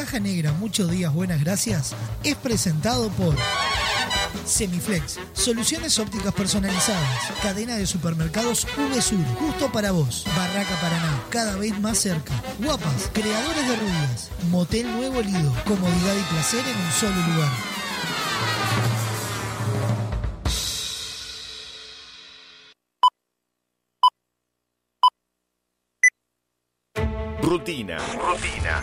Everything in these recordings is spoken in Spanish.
Caja Negra, muchos días, buenas gracias, es presentado por Semiflex, soluciones ópticas personalizadas, cadena de supermercados VSUR, justo para vos, Barraca Paraná, cada vez más cerca, Guapas, creadores de rubias, Motel Nuevo Lido, comodidad y placer en un solo lugar. Rutina. Rutina.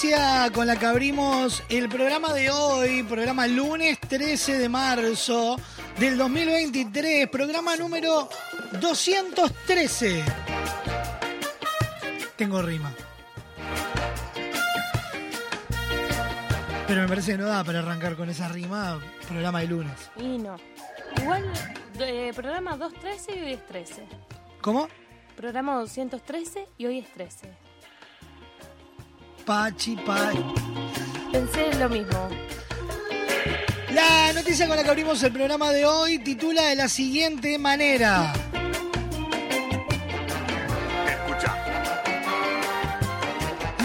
Noticia con la que abrimos el programa de hoy, programa lunes 13 de marzo del 2023, programa número 213. Tengo rima. Pero me parece que no da para arrancar con esa rima, programa de lunes. Y no. Igual, eh, programa 213 y hoy es 13. ¿Cómo? Programa 213 y hoy es 13. Pachi, pachi. Pensé lo mismo. La noticia con la que abrimos el programa de hoy titula de la siguiente manera. Escucha.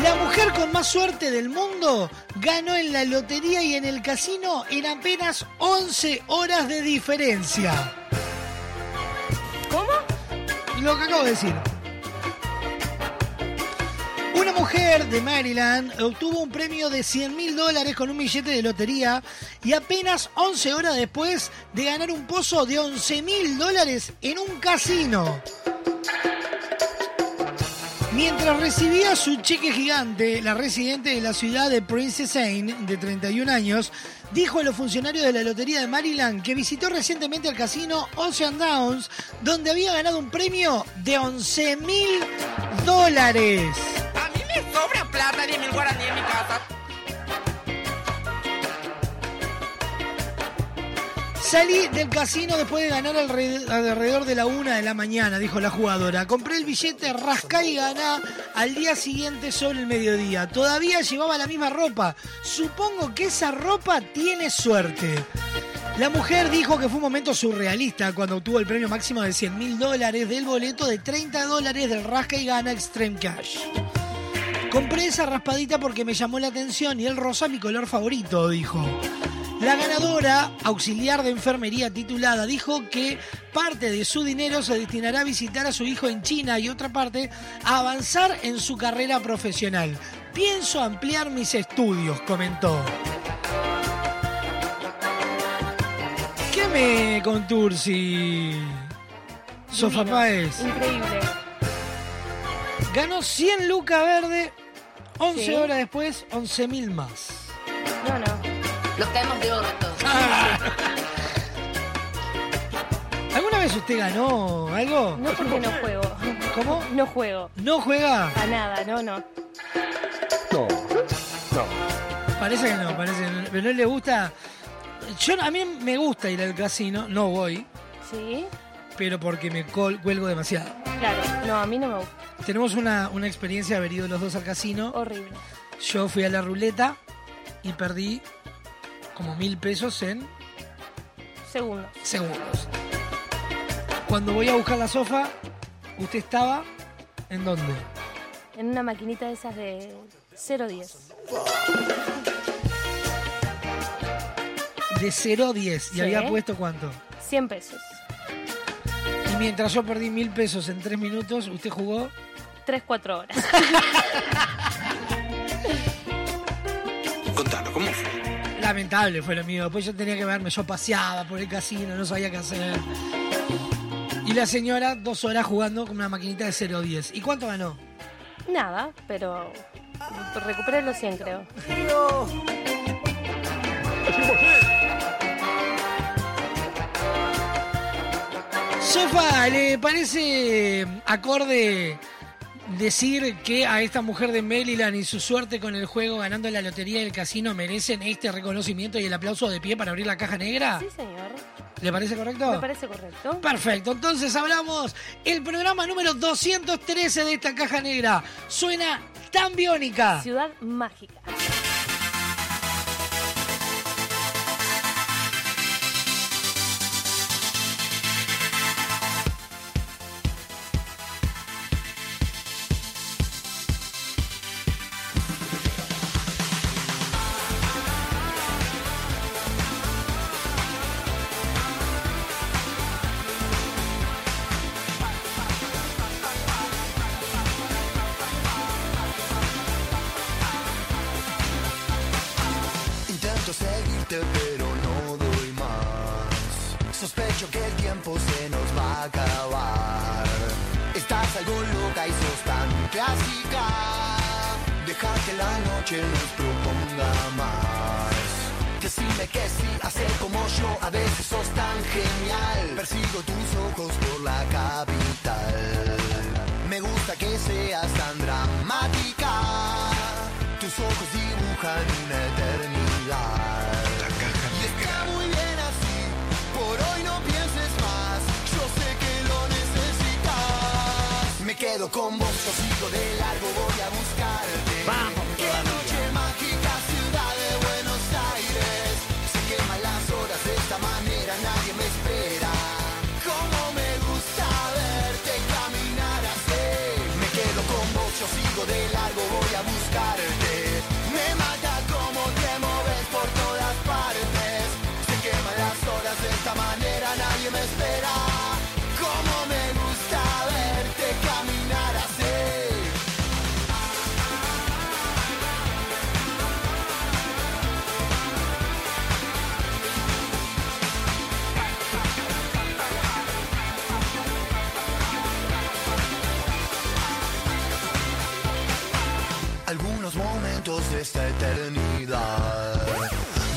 La mujer con más suerte del mundo ganó en la lotería y en el casino en apenas 11 horas de diferencia. ¿Cómo? Lo que acabo de decir. Una mujer de Maryland obtuvo un premio de 100 mil dólares con un billete de lotería y apenas 11 horas después de ganar un pozo de 11 mil dólares en un casino. Mientras recibía su cheque gigante, la residente de la ciudad de Princess Anne, de 31 años, dijo a los funcionarios de la Lotería de Maryland que visitó recientemente el casino Ocean Downs, donde había ganado un premio de 11 mil dólares. Sobra plata mil guaraní en mi casa. Salí del casino después de ganar alre- alrededor de la una de la mañana, dijo la jugadora. Compré el billete, rascá y ganá al día siguiente sobre el mediodía. Todavía llevaba la misma ropa. Supongo que esa ropa tiene suerte. La mujer dijo que fue un momento surrealista cuando obtuvo el premio máximo de 100 mil dólares del boleto de 30 dólares del Rasca y Gana Extreme Cash. Compré esa raspadita porque me llamó la atención y el rosa mi color favorito, dijo. La ganadora, auxiliar de enfermería titulada, dijo que parte de su dinero se destinará a visitar a su hijo en China y otra parte a avanzar en su carrera profesional. Pienso ampliar mis estudios, comentó. ¿Qué me contursi? Divino. Páez. Increíble. Ganó 100 lucas verde, 11 Sí. horas después, 11 mil más. No, no. Los caemos de orto. ¿Alguna vez usted ganó algo? No porque no juego. ¿Cómo? No juego. ¿No juega? A nada, no, no. No. No. Parece que no, parece que no. Pero no le gusta. Yo, a mí me gusta ir al casino, no voy, ¿Sí? Pero porque me col- cuelgo demasiado. Claro. No, a mí no me gusta. Tenemos una, una experiencia de haber ido los dos al casino. Horrible. Yo fui a la ruleta y perdí como mil pesos en Segundos. segundos. Cuando voy a buscar la sofa, usted estaba en dónde? en una maquinita de esas de 010. De 0 a 10. ¿Y Sí. había puesto cuánto? 100 pesos. Y mientras yo perdí mil pesos en 3 minutos, usted jugó 3, 4 horas. Contalo, ¿cómo fue? Lamentable fue lo mío. Después yo tenía que verme, yo paseaba por el casino, no sabía qué hacer. Y la señora, dos horas jugando con una maquinita de 0 a 10. ¿Y cuánto ganó? Nada, pero recuperé los 100 creo. Sofa, ¿le parece acorde decir que a esta mujer de Maryland y su suerte con el juego ganando la lotería del casino merecen este reconocimiento y el aplauso de pie para abrir la caja negra? Sí, señor. ¿Le parece correcto? Me parece correcto. Perfecto, entonces hablamos el programa número 213 de esta caja negra. Suena tan biónica. Ciudad mágica.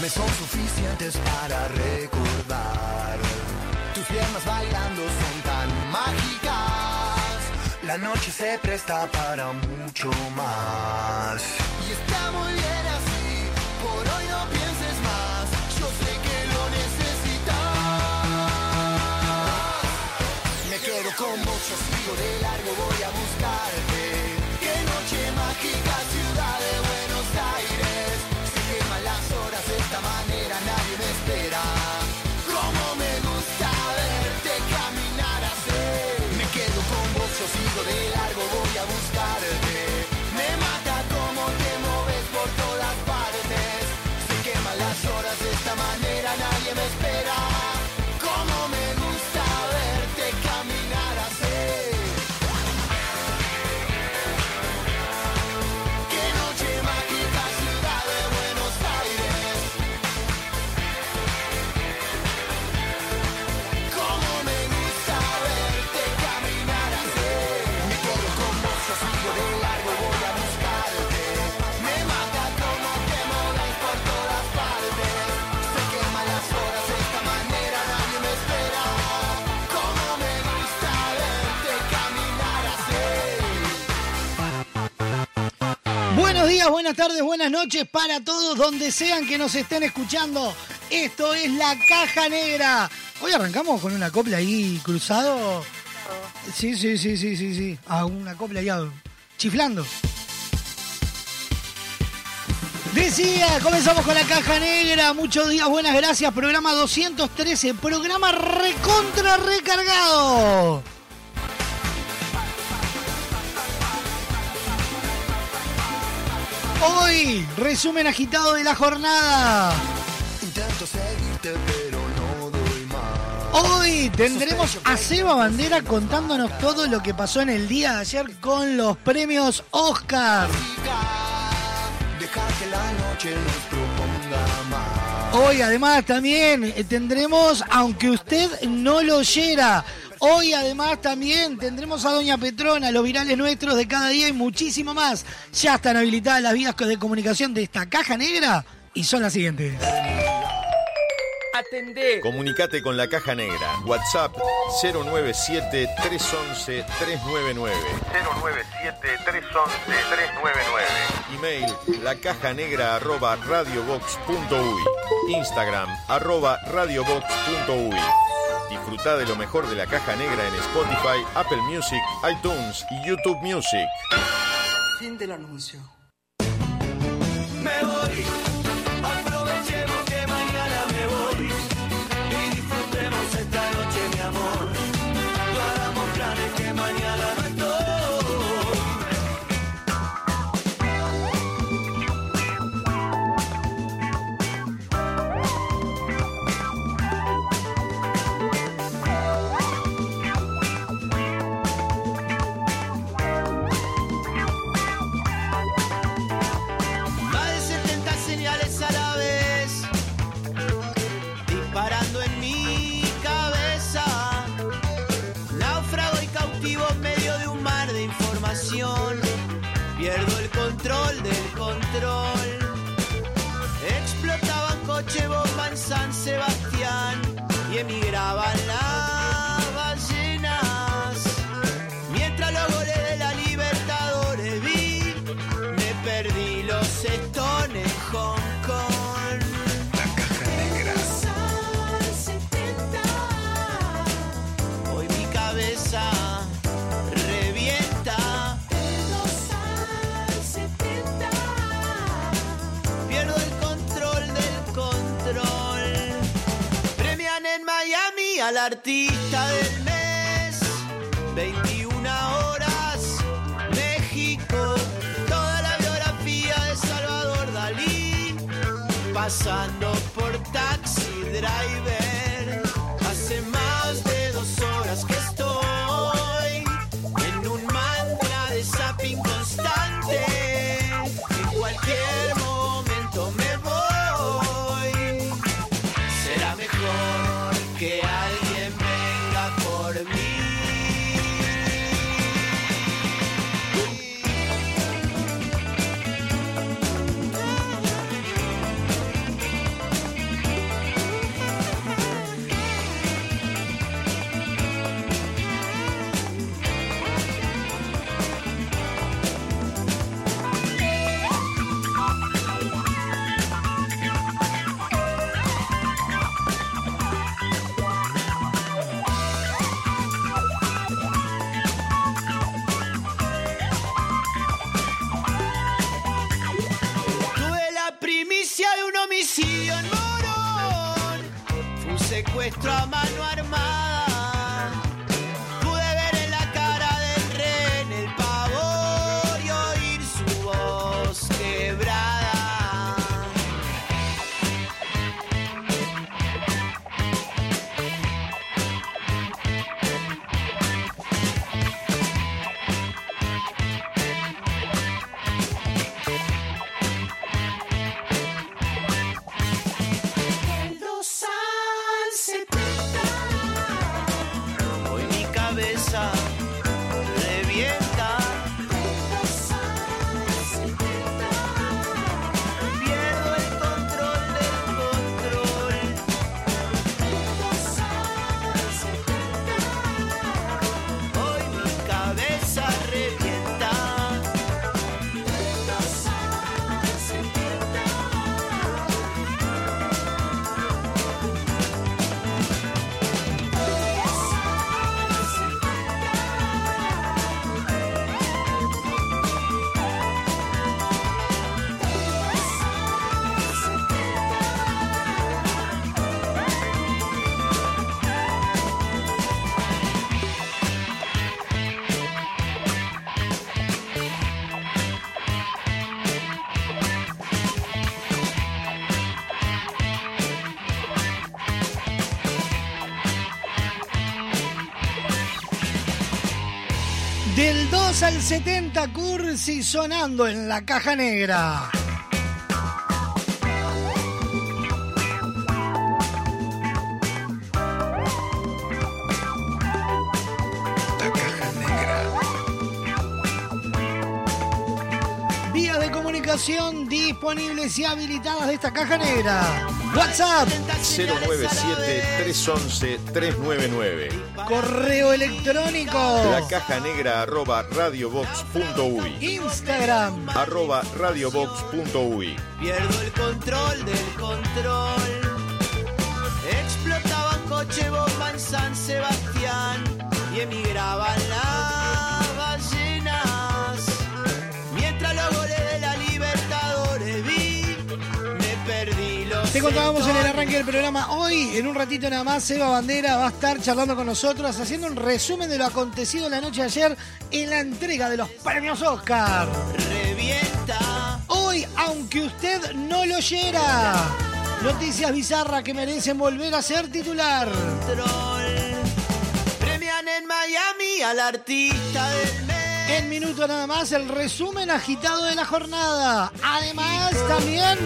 Son suficientes para recordar. Tus piernas bailando son tan mágicas. La noche se presta para mucho más. Sigo de largo, voy buenas tardes, buenas noches para todos donde sean que nos estén escuchando. Esto es la caja negra. Hoy arrancamos con una copla ahí cruzado. Sí, sí, sí, sí, sí, sí. A una copla ahí ah, chiflando. Decía, comenzamos con la caja negra. Muchos días, buenas gracias. Programa 213, programa recontra recargado. Hoy, resumen agitado de la jornada. Intento seguirte, pero no doy más. Hoy tendremos a Seba Bandera contándonos todo lo que pasó en el día de ayer con los premios Oscar. Hoy además también eh, tendremos, aunque usted no lo oyera, hoy además también tendremos a Doña Petrona, los virales nuestros de cada día y muchísimo más. Ya están habilitadas las vías de comunicación de esta caja negra y son las siguientes. Atendé. Comunicate con la Caja Negra. WhatsApp 097 311 399. 097 311 399. Email lacajanegra arroba radiobox.uy. Instagram arroba radiobox.uy. Disfruta de lo mejor de la Caja Negra en Spotify, Apple Music, iTunes y YouTube Music. Fin del anuncio. Me voy, Pasando por al 70 Cursi sonando en la caja negra. La caja negra. Vías de comunicación disponibles y habilitadas de esta caja negra. WhatsApp, 097-311-399. Correo electrónico, La caja negra arroba radiobox.uy. Instagram, Arroba radiobox.uy. Pierdo el control del control. Te contábamos en el arranque del programa. Hoy, en un ratito nada más, Eva Bandera va a estar charlando con nosotros, haciendo un resumen de lo acontecido la noche de ayer en la entrega de los premios Oscar. Revienta. Hoy, aunque usted no lo oyera, noticias bizarras que merecen volver a ser titular. Control. Premian en Miami al artista del mes. En minuto nada más, el resumen agitado de la jornada. Además, también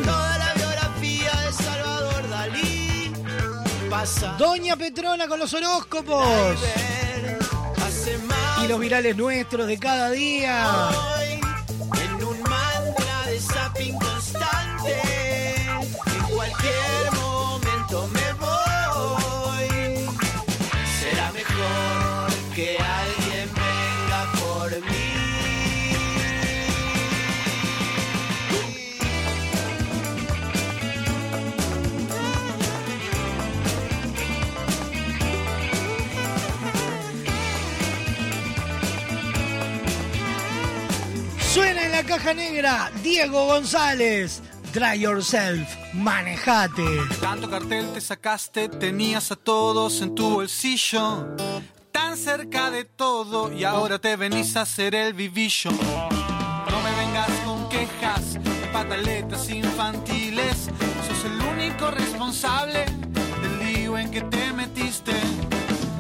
Pasa. Doña Petrona con los horóscopos. Y los virales nuestros de cada día. Caja negra Diego González. Try yourself, manejate. Tanto cartel te sacaste, tenías a todos en tu bolsillo. Tan cerca de todo y ahora te venís a hacer el vivillo. No me vengas con quejas, pataletas infantiles. Sos el único responsable del lío en que te metiste.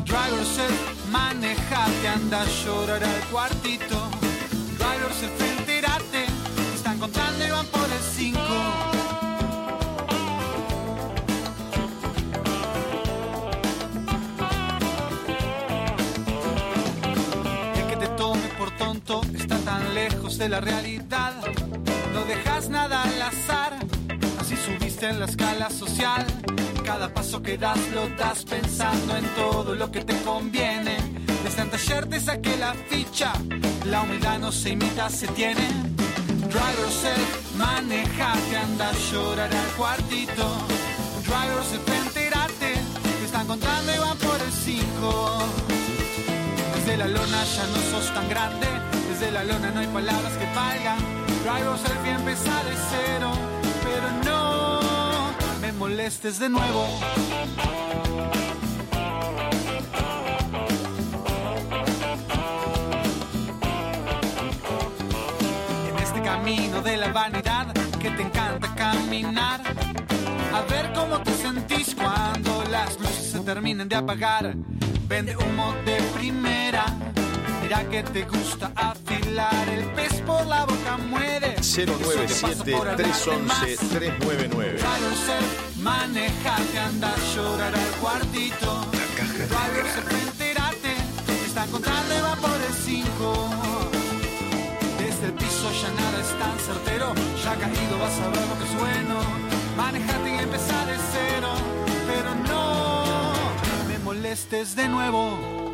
Drive yourself, manejate, anda a llorar al cuartito. De la realidad. No dejas nada al azar, así subiste en la escala social. Cada paso que das lo das pensando en todo lo que te conviene. Desde antes ayer te saqué la ficha, la humildad no se imita, se tiene. Drive yourself, manejate, anda a llorar al cuartito. Drive yourself, entérate, te están contando y van por el 5. Desde la lona ya no sos tan grande, desde la lona no hay palabras que valgan. Drive yourself y empezar de cero, pero no me molestes de nuevo. En este camino de la vanidad que te encanta caminar. A ver cómo te sentís cuando las luces se terminen de apagar. Vende humo de primera. Mira que te gusta afilar el pez por la boca muere. Eso te pasa por hablarte más. 097-311-399. Driverse, manejate, anda a llorar al cuartito. La caja Driverse, negra. entérate, te están contando y va por el 5. Desde el piso ya nada es tan certero, ya caído vas a ver lo que es bueno. Manejate y empezar de cero, pero no me molestes de nuevo.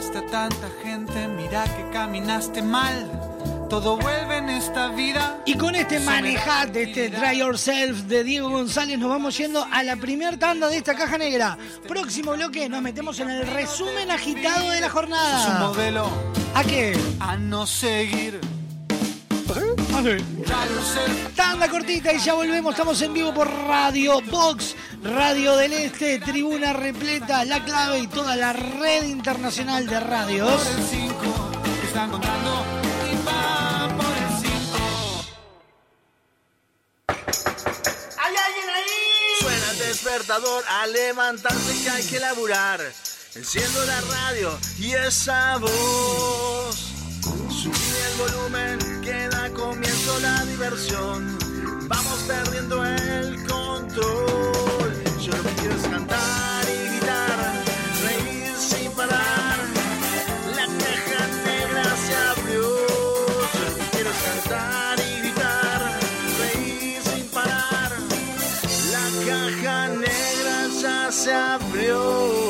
A tanta gente, mira que caminaste mal. Todo vuelve en esta vida. Y con este manejate, este. Try Yourself de Diego González, nos vamos yendo a la primer tanda de esta caja negra. Próximo bloque, nos metemos en el resumen agitado de la Sos un jornada. modelo ¿A qué? a no seguir. Yourself, Tanda cortita y ya volvemos. Estamos en vivo por Radio Box, Radio del Este, Tribuna Repleta, La Clave y toda la red internacional de radios. por el 5. Te están contando y van por el 5. ¡Ay, ay, despertador a levantarse que hay que laburar. Enciendo la radio y esa voz. Subí el volumen la diversión. Vamos perdiendo el control. Yo lo que quiero es cantar y gritar, reír sin parar. La caja negra se abrió. Yo lo que quiero es cantar y gritar, reír sin parar. La caja negra ya se En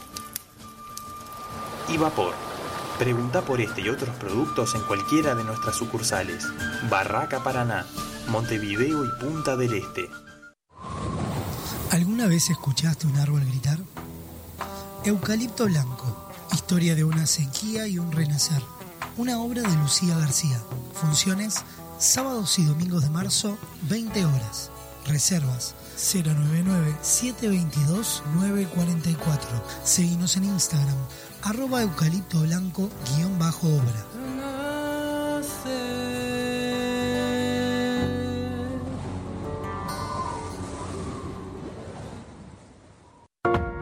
y vapor. Pregunta por este y otros productos en cualquiera de nuestras sucursales. Barraca Paraná, Montevideo y Punta del Este. ¿Alguna vez escuchaste un árbol gritar? Eucalipto Blanco, historia de una sequía y un renacer. Una obra de Lucía García. Funciones sábados y domingos de marzo, 20 horas. Reservas 099-722-944. Seguimos en Instagram, arroba eucalipto blanco guion bajo obra.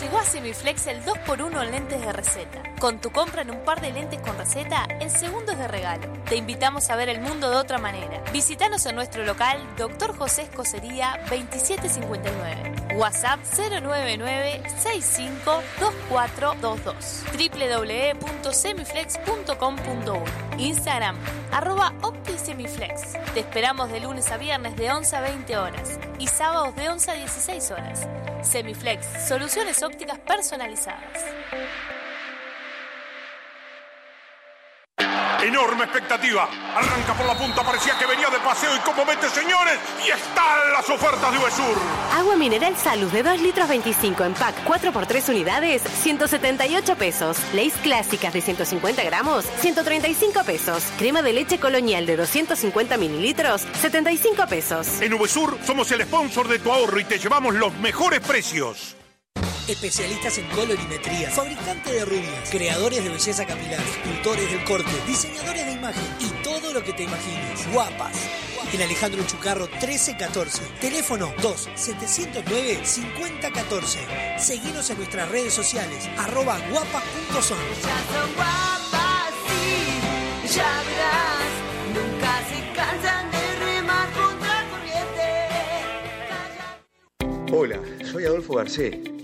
Llegó a Semiflex el 2x1 en lentes de receta. Con tu compra en un par de lentes con receta, el segundo es de regalo. Te invitamos a ver el mundo de otra manera. Visítanos en nuestro local, Dr. José Escocería 2759. WhatsApp 099-652422. www.semiflex.com.uy Instagram, arroba OptiSemiflex. Te esperamos de lunes a viernes de 11 a 20 horas y sábados de 11 a 16 horas. Semiflex, soluciones ópticas personalizadas. Enorme expectativa. Arranca por la punta, parecía que venía de paseo y como mete, señores, y están las ofertas de Uvesur. Agua mineral Salud de 2 litros 25 en pack 4x3 unidades, 178 pesos. Leis clásicas de 150 gramos, 135 pesos. Crema de leche colonial de 250 mililitros, 75 pesos. En Uvesur somos el sponsor de tu ahorro y te llevamos los mejores precios. Especialistas en colorimetría, fabricante de rubias, creadores de belleza capilar, escultores del corte, diseñadores de imagen y todo lo que te imagines. Guapas. En Alejandro Chucarro 1314. Teléfono 2-709-5014. Seguinos en nuestras redes sociales. Arroba guapas.son. Ya verás, nunca se cansan de remar contra corriente. Hola, soy Adolfo Garcés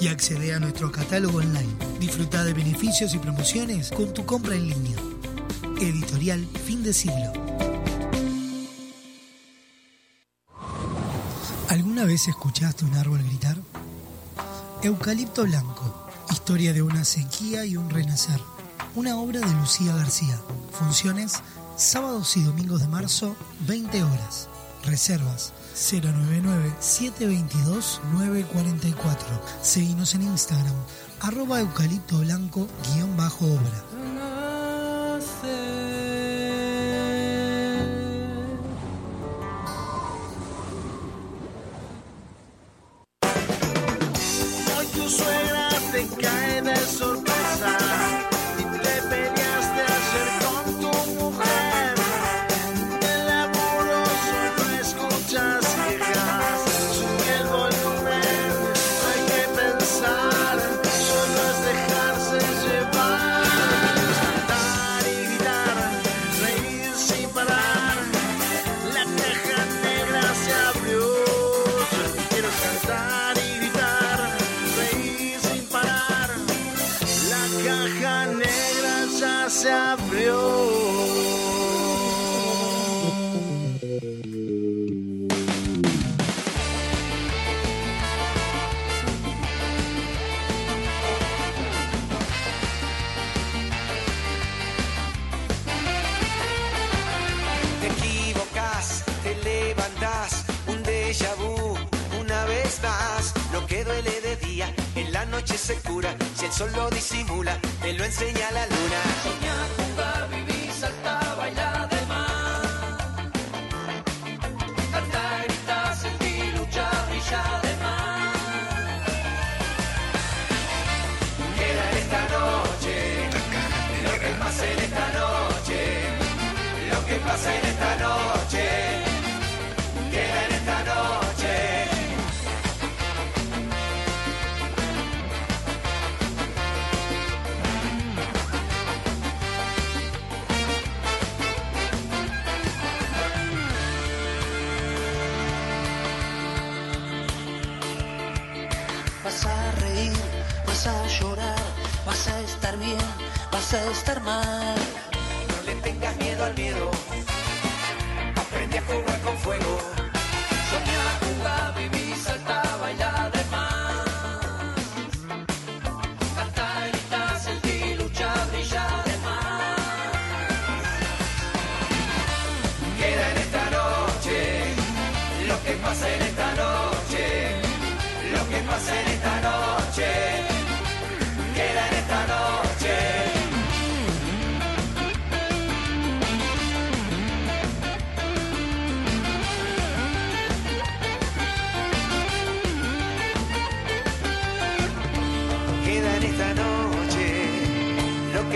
y accede a nuestro catálogo online. Disfruta de beneficios y promociones con tu compra en línea. Editorial Fin de Siglo. ¿Alguna vez escuchaste un árbol gritar? Eucalipto Blanco, historia de una sequía y un renacer. Una obra de Lucía García. Funciones sábados y domingos de marzo, 20 horas. Reservas 099-722-944. Seguimos en Instagram, arroba eucalipto blanco guion bajo obra. Noche se cura. Si el sol lo disimula, te lo enseña la luna. Vas a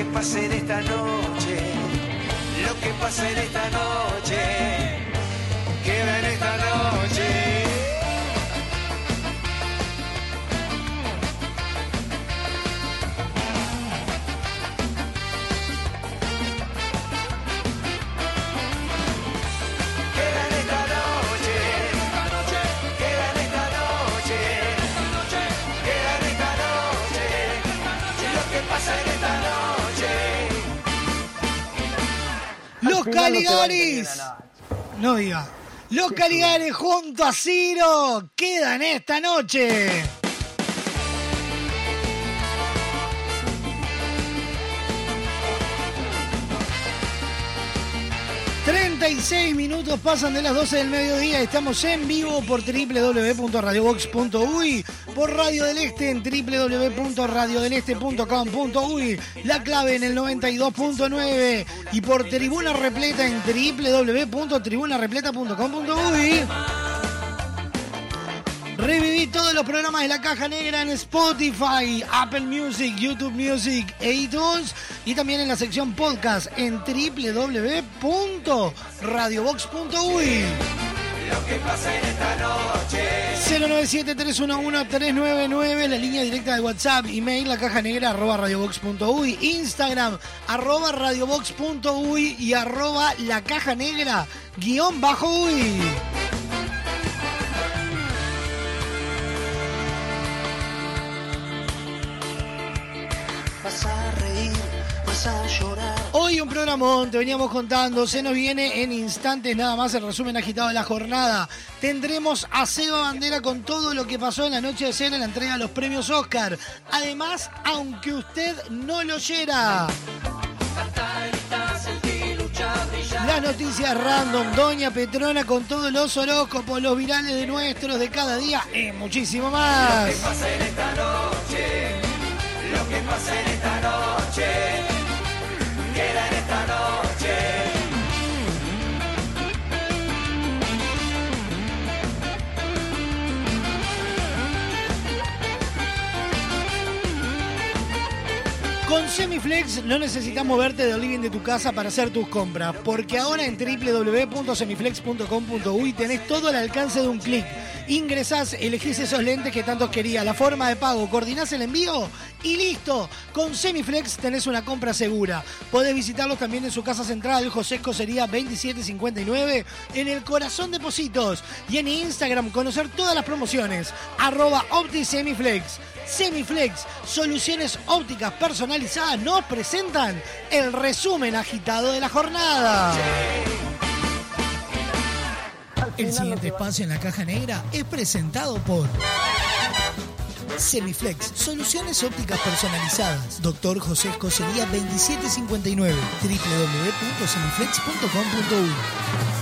que pasa en esta noche, lo que pasa en esta noche. Caligaris. No diga. Los Caligaris junto a Ciro quedan esta noche. ...36 minutos pasan de las 12 del mediodía... ...estamos en vivo por www.radiobox.uy... ...por Radio del Este en www.radiodeleste.com.uy... ...la clave en el 92.9... ...y por Tribuna Repleta en www.tribunarepleta.com.uy... Reviví todos los programas de la Caja Negra en Spotify, Apple Music, YouTube Music e iTunes y también en la sección podcast en www.radiobox.uy. Lo que pasa en esta noche. 097-311-399, la línea directa de WhatsApp, email, la caja negra, arroba radiobox.uy, Instagram, arroba radiobox.uy y arroba la caja negra, guion bajo uy. Vas a reír, vas a llorar. Hoy un programón, te veníamos contando, se nos viene en instantes nada más el resumen agitado de la jornada. Tendremos a Seba Bandera con todo lo que pasó en la noche de ayer en la entrega de los premios Oscar. Además, aunque usted no lo oyera. Las noticias random, Doña Petrona con todos los horóscopos, los virales de nuestros de cada día y muchísimo más. Lo que pasa en esta noche, lo que pasa en esta noche, queda en esta noche. Semiflex no necesitas moverte del living de tu casa para hacer tus compras, porque ahora en www.semiflex.com.uy tenés todo al alcance de un clic. Ingresás, elegís esos lentes que tanto querías, la forma de pago, coordinás el envío y listo. Con Semiflex tenés una compra segura. Podés visitarlos también en su casa central, José Escocería 2759, en el corazón de Positos. Y en Instagram conocer todas las promociones. Arroba OptiSemiflex. Semiflex, soluciones ópticas personalizadas, nos presentan el resumen agitado de la jornada. El siguiente espacio en la caja negra es presentado por Semiflex, soluciones ópticas personalizadas. Doctor José Escocería 2759, www.semiflex.com.uy.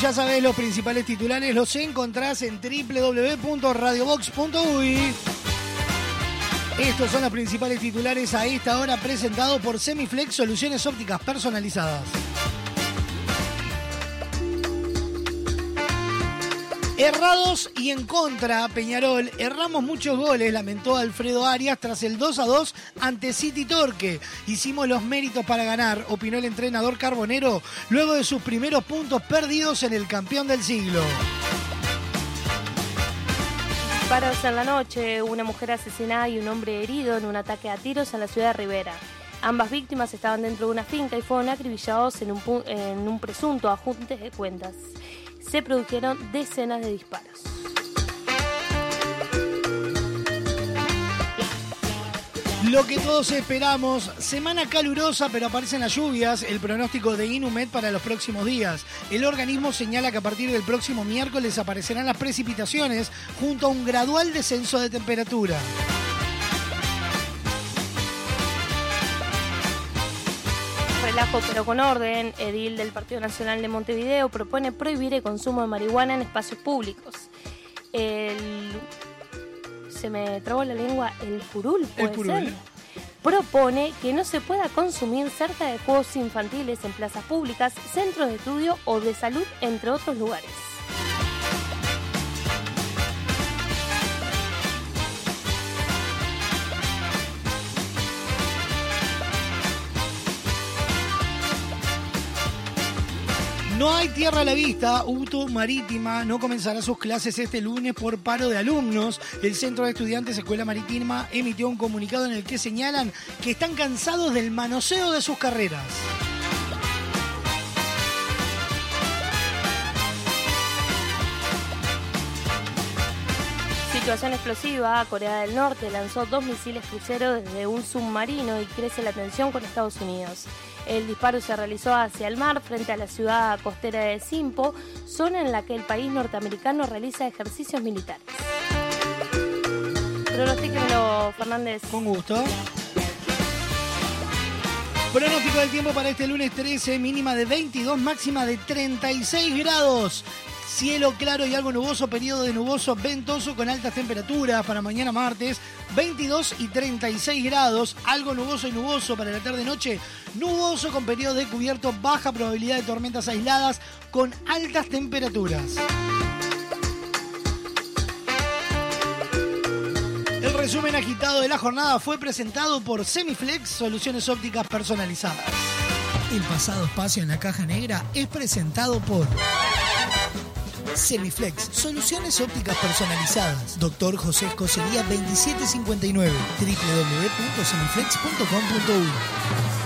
Ya sabés, los principales titulares los encontrás en www.radiobox.uy. Estos son los principales titulares a esta hora presentados por Semiflex Soluciones Ópticas Personalizadas. Errados y en contra, Peñarol. Erramos muchos goles, lamentó Alfredo Arias tras el 2 a 2 ante City Torque. Hicimos los méritos para ganar, opinó el entrenador carbonero, luego de sus primeros puntos perdidos en el campeón del siglo. Disparos en la noche, una mujer asesinada y un hombre herido en un ataque a tiros en la ciudad de Rivera. Ambas víctimas estaban dentro de una finca y fueron acribillados en un, en un presunto ajuste de cuentas. Se produjeron decenas de disparos. Lo que todos esperamos, semana calurosa pero aparecen las lluvias, el pronóstico de Inumet para los próximos días. El organismo señala que a partir del próximo miércoles aparecerán las precipitaciones junto a un gradual descenso de temperatura. Relajo pero con orden, Edil del Partido Nacional de Montevideo propone prohibir el consumo de marihuana en espacios públicos. El... Se me trabó la lengua, el curul, puede El curul. ser. Propone que no se pueda consumir cerca de juegos infantiles en plazas públicas, centros de estudio o de salud, entre otros lugares. No hay tierra a la vista. UTU Marítima no comenzará sus clases este lunes por paro de alumnos. El Centro de Estudiantes Escuela Marítima emitió un comunicado en el que señalan que están cansados del manoseo de sus carreras. Situación explosiva, Corea del Norte lanzó dos misiles cruceros desde un submarino y crece la tensión con Estados Unidos. El disparo se realizó hacia el mar frente a la ciudad costera de Simpo, zona en la que el país norteamericano realiza ejercicios militares. Pronostíquenlo, Fernández. Con gusto. Pronóstico del tiempo para este lunes 13, mínima de 22, máxima de 36 grados. Cielo claro y algo nuboso, periodo de nuboso ventoso con altas temperaturas para mañana martes, 22 y 36 grados, algo nuboso y nuboso para la tarde-noche, nuboso con periodo de cubierto, baja probabilidad de tormentas aisladas con altas temperaturas. El resumen agitado de la jornada fue presentado por Semiflex, soluciones ópticas personalizadas. El pasado espacio en la caja negra es presentado por Semiflex, soluciones ópticas personalizadas. Doctor José Escocería 2759, www.semiflex.com.uy.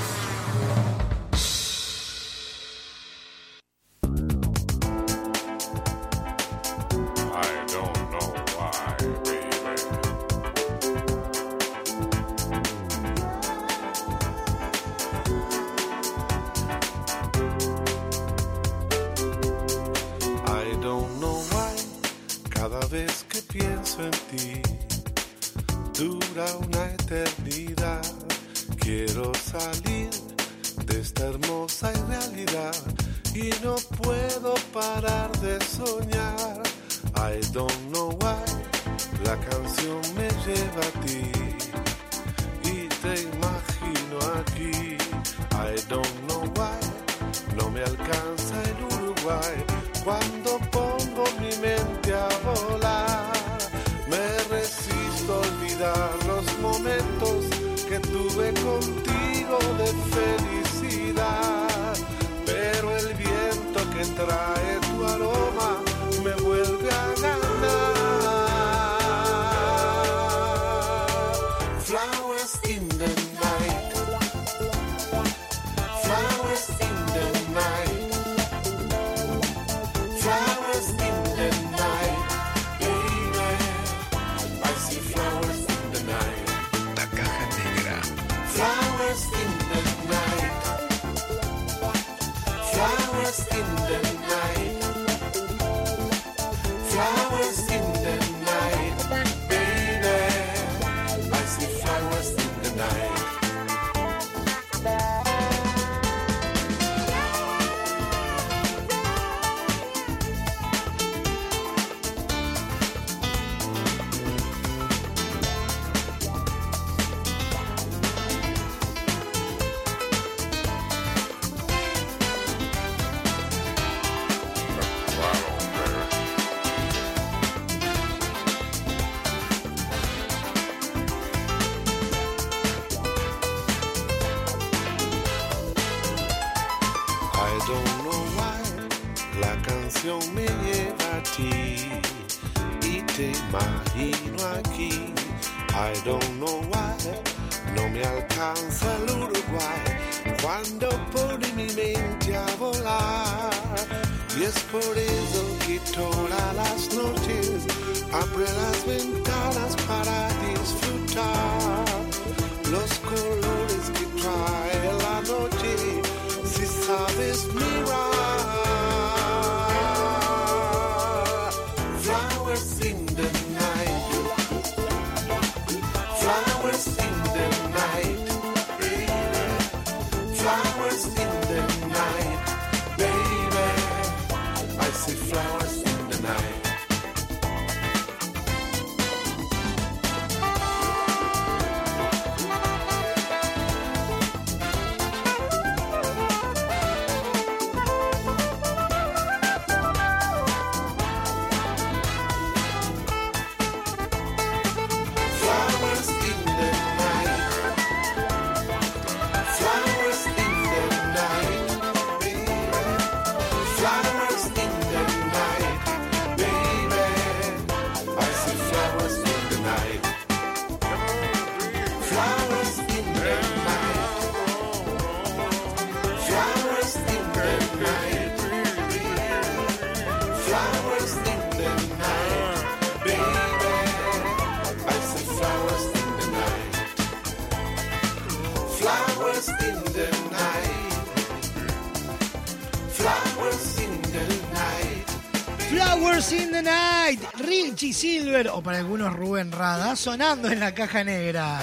Silver o para algunos Rubén Rada sonando en la caja negra.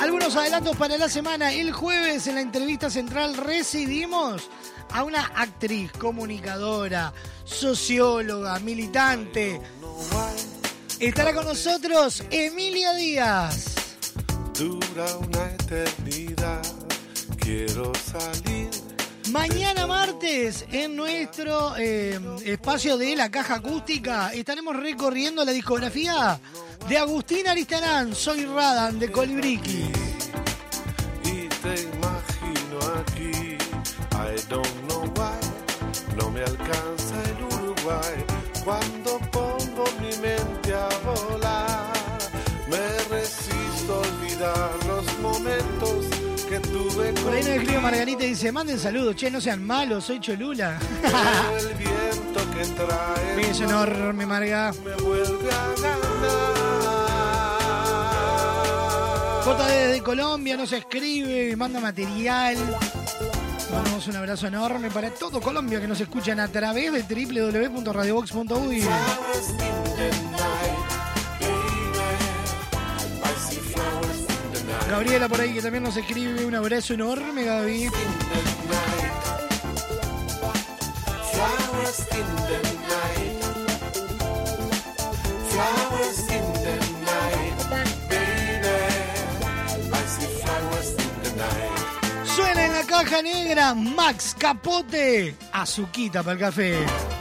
Algunos adelantos para la semana. El jueves en la entrevista central recibimos a una actriz, comunicadora, socióloga, militante. Estará con nosotros Emilia Díaz. Dura una eternidad, quiero salir. Mañana martes, en nuestro eh, espacio de la caja acústica, estaremos recorriendo la discografía de Agustín Aristarán, Soy Radan, de Colibriqui. Cuídense, manden saludos, che, no sean malos, soy Cholula. el viento enorme, Marga. Me vuelve. Jota desde Colombia nos escribe, manda material. Mandamos un abrazo enorme para todo Colombia que nos escuchan a través de www.radiobox.uy. Gabriela por ahí que también nos escribe. Un abrazo enorme, Gaby. Suena en la caja negra Max Capote. Azuquita para el café.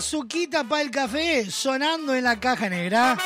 Azuquita para el café sonando en la caja negra.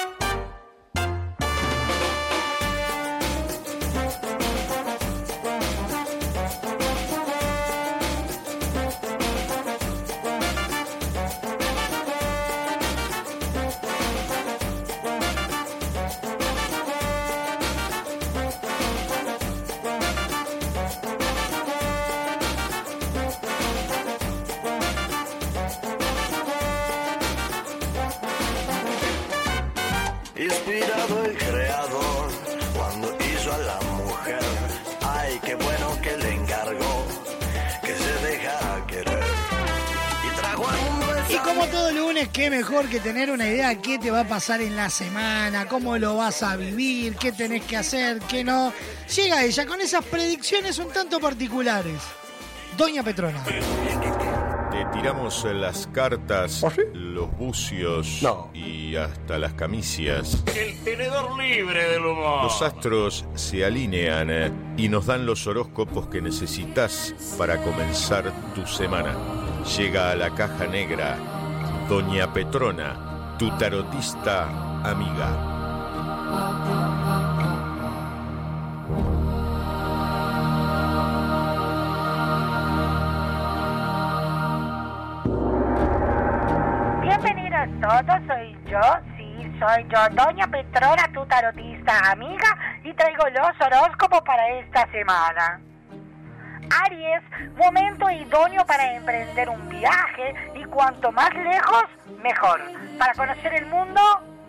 qué te va a pasar en la semana, cómo lo vas a vivir, qué tenés que hacer, qué no. Llega ella con esas predicciones un tanto particulares. Doña Petrona. Te tiramos las cartas, ¿Ah, los bucios y hasta las camicias. El tenedor libre del humor. Los astros se alinean eh, y nos dan los horóscopos que necesitas para comenzar tu semana. Llega a la caja negra Doña Petrona tu tarotista amiga. Bienvenidos todos, soy yo, sí, soy yo, Doña Petrona, tu tarotista amiga, y traigo los horóscopos para esta semana. Aries, momento idóneo para emprender un viaje cuanto más lejos, mejor. Para conocer el mundo,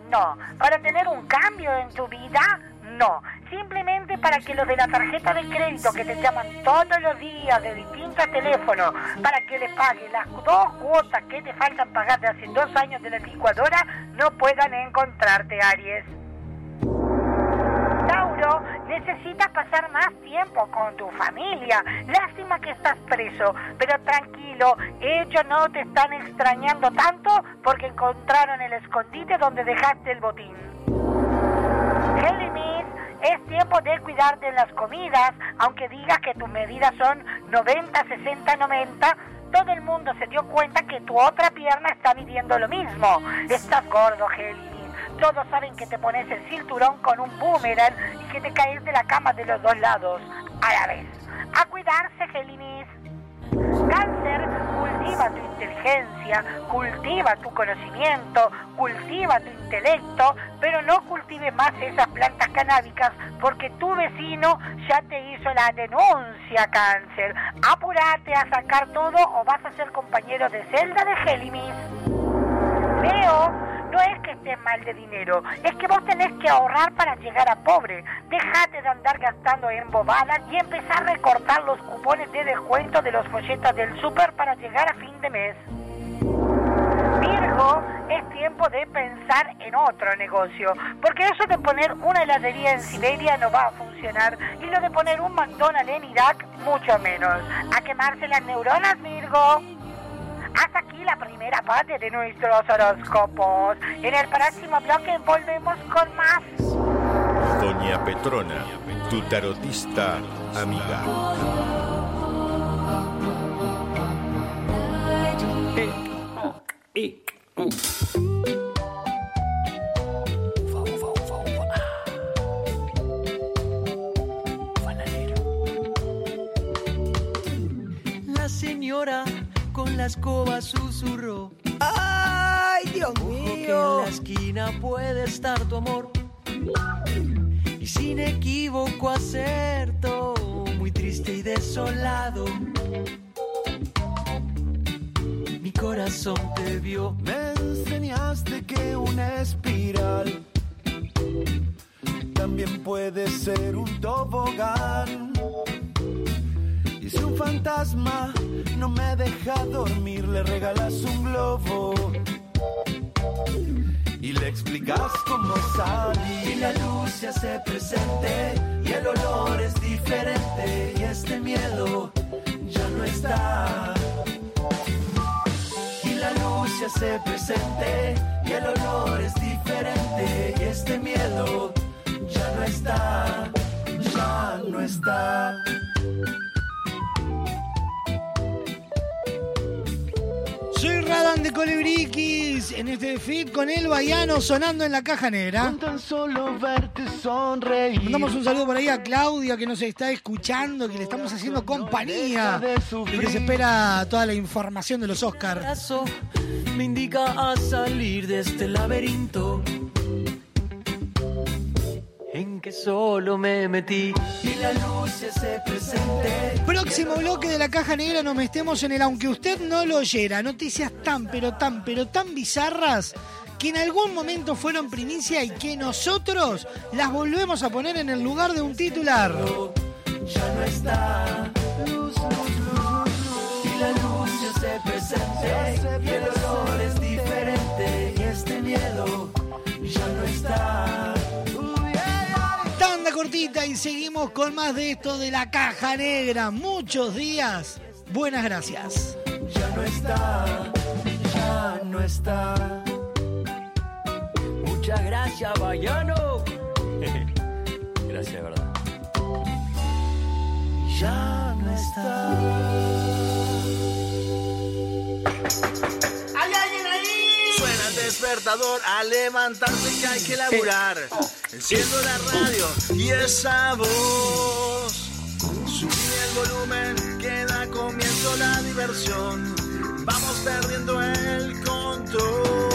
no. Para tener un cambio en tu vida, no. Simplemente para que los de la tarjeta de crédito que te llaman todos los días de distintos teléfonos para que les pagues las dos cuotas que te faltan pagar de hace dos años de la licuadora no puedan encontrarte, Aries. Necesitas pasar más tiempo con tu familia. Lástima que estás preso, pero tranquilo, ellos no te están extrañando tanto porque encontraron el escondite donde dejaste el botín. Géminis, es tiempo de cuidarte en las comidas, aunque digas que tus medidas son 90, 60, 90. Todo el mundo se dio cuenta que tu otra pierna está midiendo lo mismo. Estás gordo, Géminis. Todos saben que te pones el cinturón con un boomerang y que te caes de la cama de los dos lados a la vez. A cuidarse, Géminis. Cáncer, cultiva tu inteligencia, cultiva tu conocimiento, cultiva tu intelecto, pero no cultive más esas plantas canábicas porque tu vecino ya te hizo la denuncia, Cáncer. Apúrate a sacar todo o vas a ser compañero de celda de Géminis. Leo, no es que estés mal de dinero, es que vos tenés que ahorrar para llegar a pobre. Dejate de andar gastando en bobadas y empezar a recortar los cupones de descuento de los folletos del súper para llegar a fin de mes. Virgo, es tiempo de pensar en otro negocio, porque eso de poner una heladería en Siberia no va a funcionar y lo de poner un McDonald's en Irak mucho menos. A quemarse las neuronas, Virgo. Hasta aquí la primera parte de nuestros horóscopos. En el próximo bloque volvemos con más. Doña Petrona, tu tarotista amiga. La señora con la escoba susurró. ¡Ay, Dios Ojo que en la esquina puede estar tu amor. Y sin equívoco acertó, muy triste y desolado. Mi corazón te vio. Me enseñaste que una espiral también puede ser un tobogán. Y si un fantasma no me deja dormir, le regalas un globo. Y le explicas cómo salir. Y la luz se hace presente y el olor es diferente y este miedo ya no está. Y la luz se hace presente y el olor es diferente y este miedo ya no está, ya no está. Soy Radán de Colebriquis en este fit con el Baiano sonando en la caja negra. Con tan solo verte sonreír. Mandamos un saludo por ahí a Claudia que nos está escuchando, que le estamos haciendo compañía. Y que se espera toda la información de los Oscars. Me indica a salir de este laberinto en que solo me metí y la luz se presente. Próximo bloque de la caja negra nos metemos en el aunque usted no lo oyera. Noticias tan, pero tan, pero tan bizarras que en algún momento fueron primicia y que nosotros las volvemos a poner en el lugar de un titular. Ya no está luz, luz, luz, luz. y la luz se presente con más de esto de la caja negra. Muchos días. Buenas gracias. ya no está, ya no está. Muchas gracias, Bayano. gracias, de verdad. Ya no está. Despertador a levantarse que hay que laburar. Enciendo la radio y esa voz. Subí el volumen que da comienzo la diversión. Vamos perdiendo el control.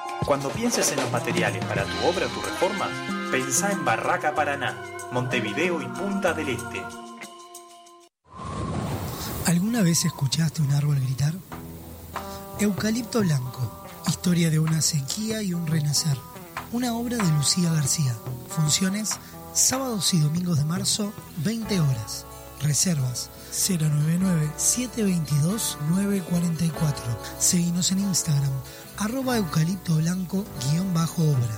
Cuando pienses en los materiales para tu obra o tu reforma, pensá en Barraca Paraná, Montevideo y Punta del Este. ¿Alguna vez escuchaste un árbol gritar? Eucalipto Blanco, historia de una sequía y un renacer. Una obra de Lucía García. Funciones sábados y domingos de marzo, 20 horas. Reservas 099-722-944. Seguimos en Instagram, arroba eucalipto blanco guion bajo obra.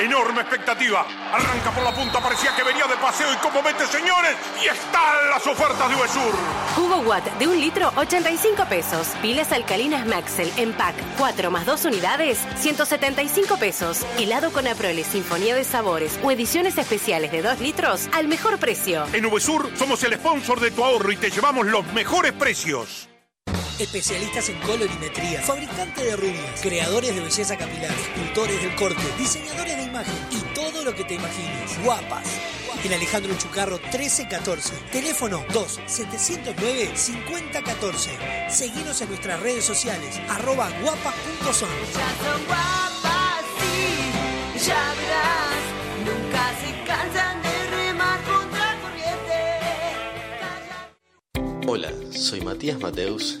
Enorme expectativa. Arranca por la punta, parecía que venía de paseo y como mete, señores, y están las ofertas de Uvesur. Jugo Watt de un litro, 85 pesos. Pilas alcalinas Maxel en pack, 4 más 2 unidades, 175 pesos. Helado con Aprole, Sinfonía de Sabores o ediciones especiales de 2 litros al mejor precio. En Uvesur somos el sponsor de tu ahorro y te llevamos los mejores precios. Especialistas en colorimetría, fabricante de rubias, creadores de belleza capilar, escultores del corte, diseñadores de imagen y todo lo que te imagines. Guapas. En Alejandro Chucarro 1314. Teléfono 2-709-5014. Seguinos en nuestras redes sociales. Arroba guapas.son. Ya son guapas, sí, ya verás. Nunca se cansan de remar contra corriente. Hola, soy Matías Mateus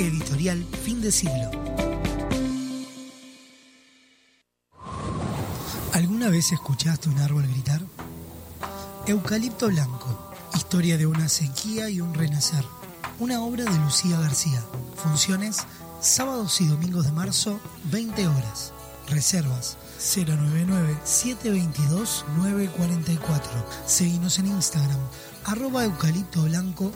Editorial Fin de Siglo. ¿Alguna vez escuchaste un árbol gritar? Eucalipto Blanco, historia de una sequía y un renacer. Una obra de Lucía García. Funciones sábados y domingos de marzo, 20 horas. Reservas 099-722-944. Seguimos en Instagram, arroba eucalipto blanco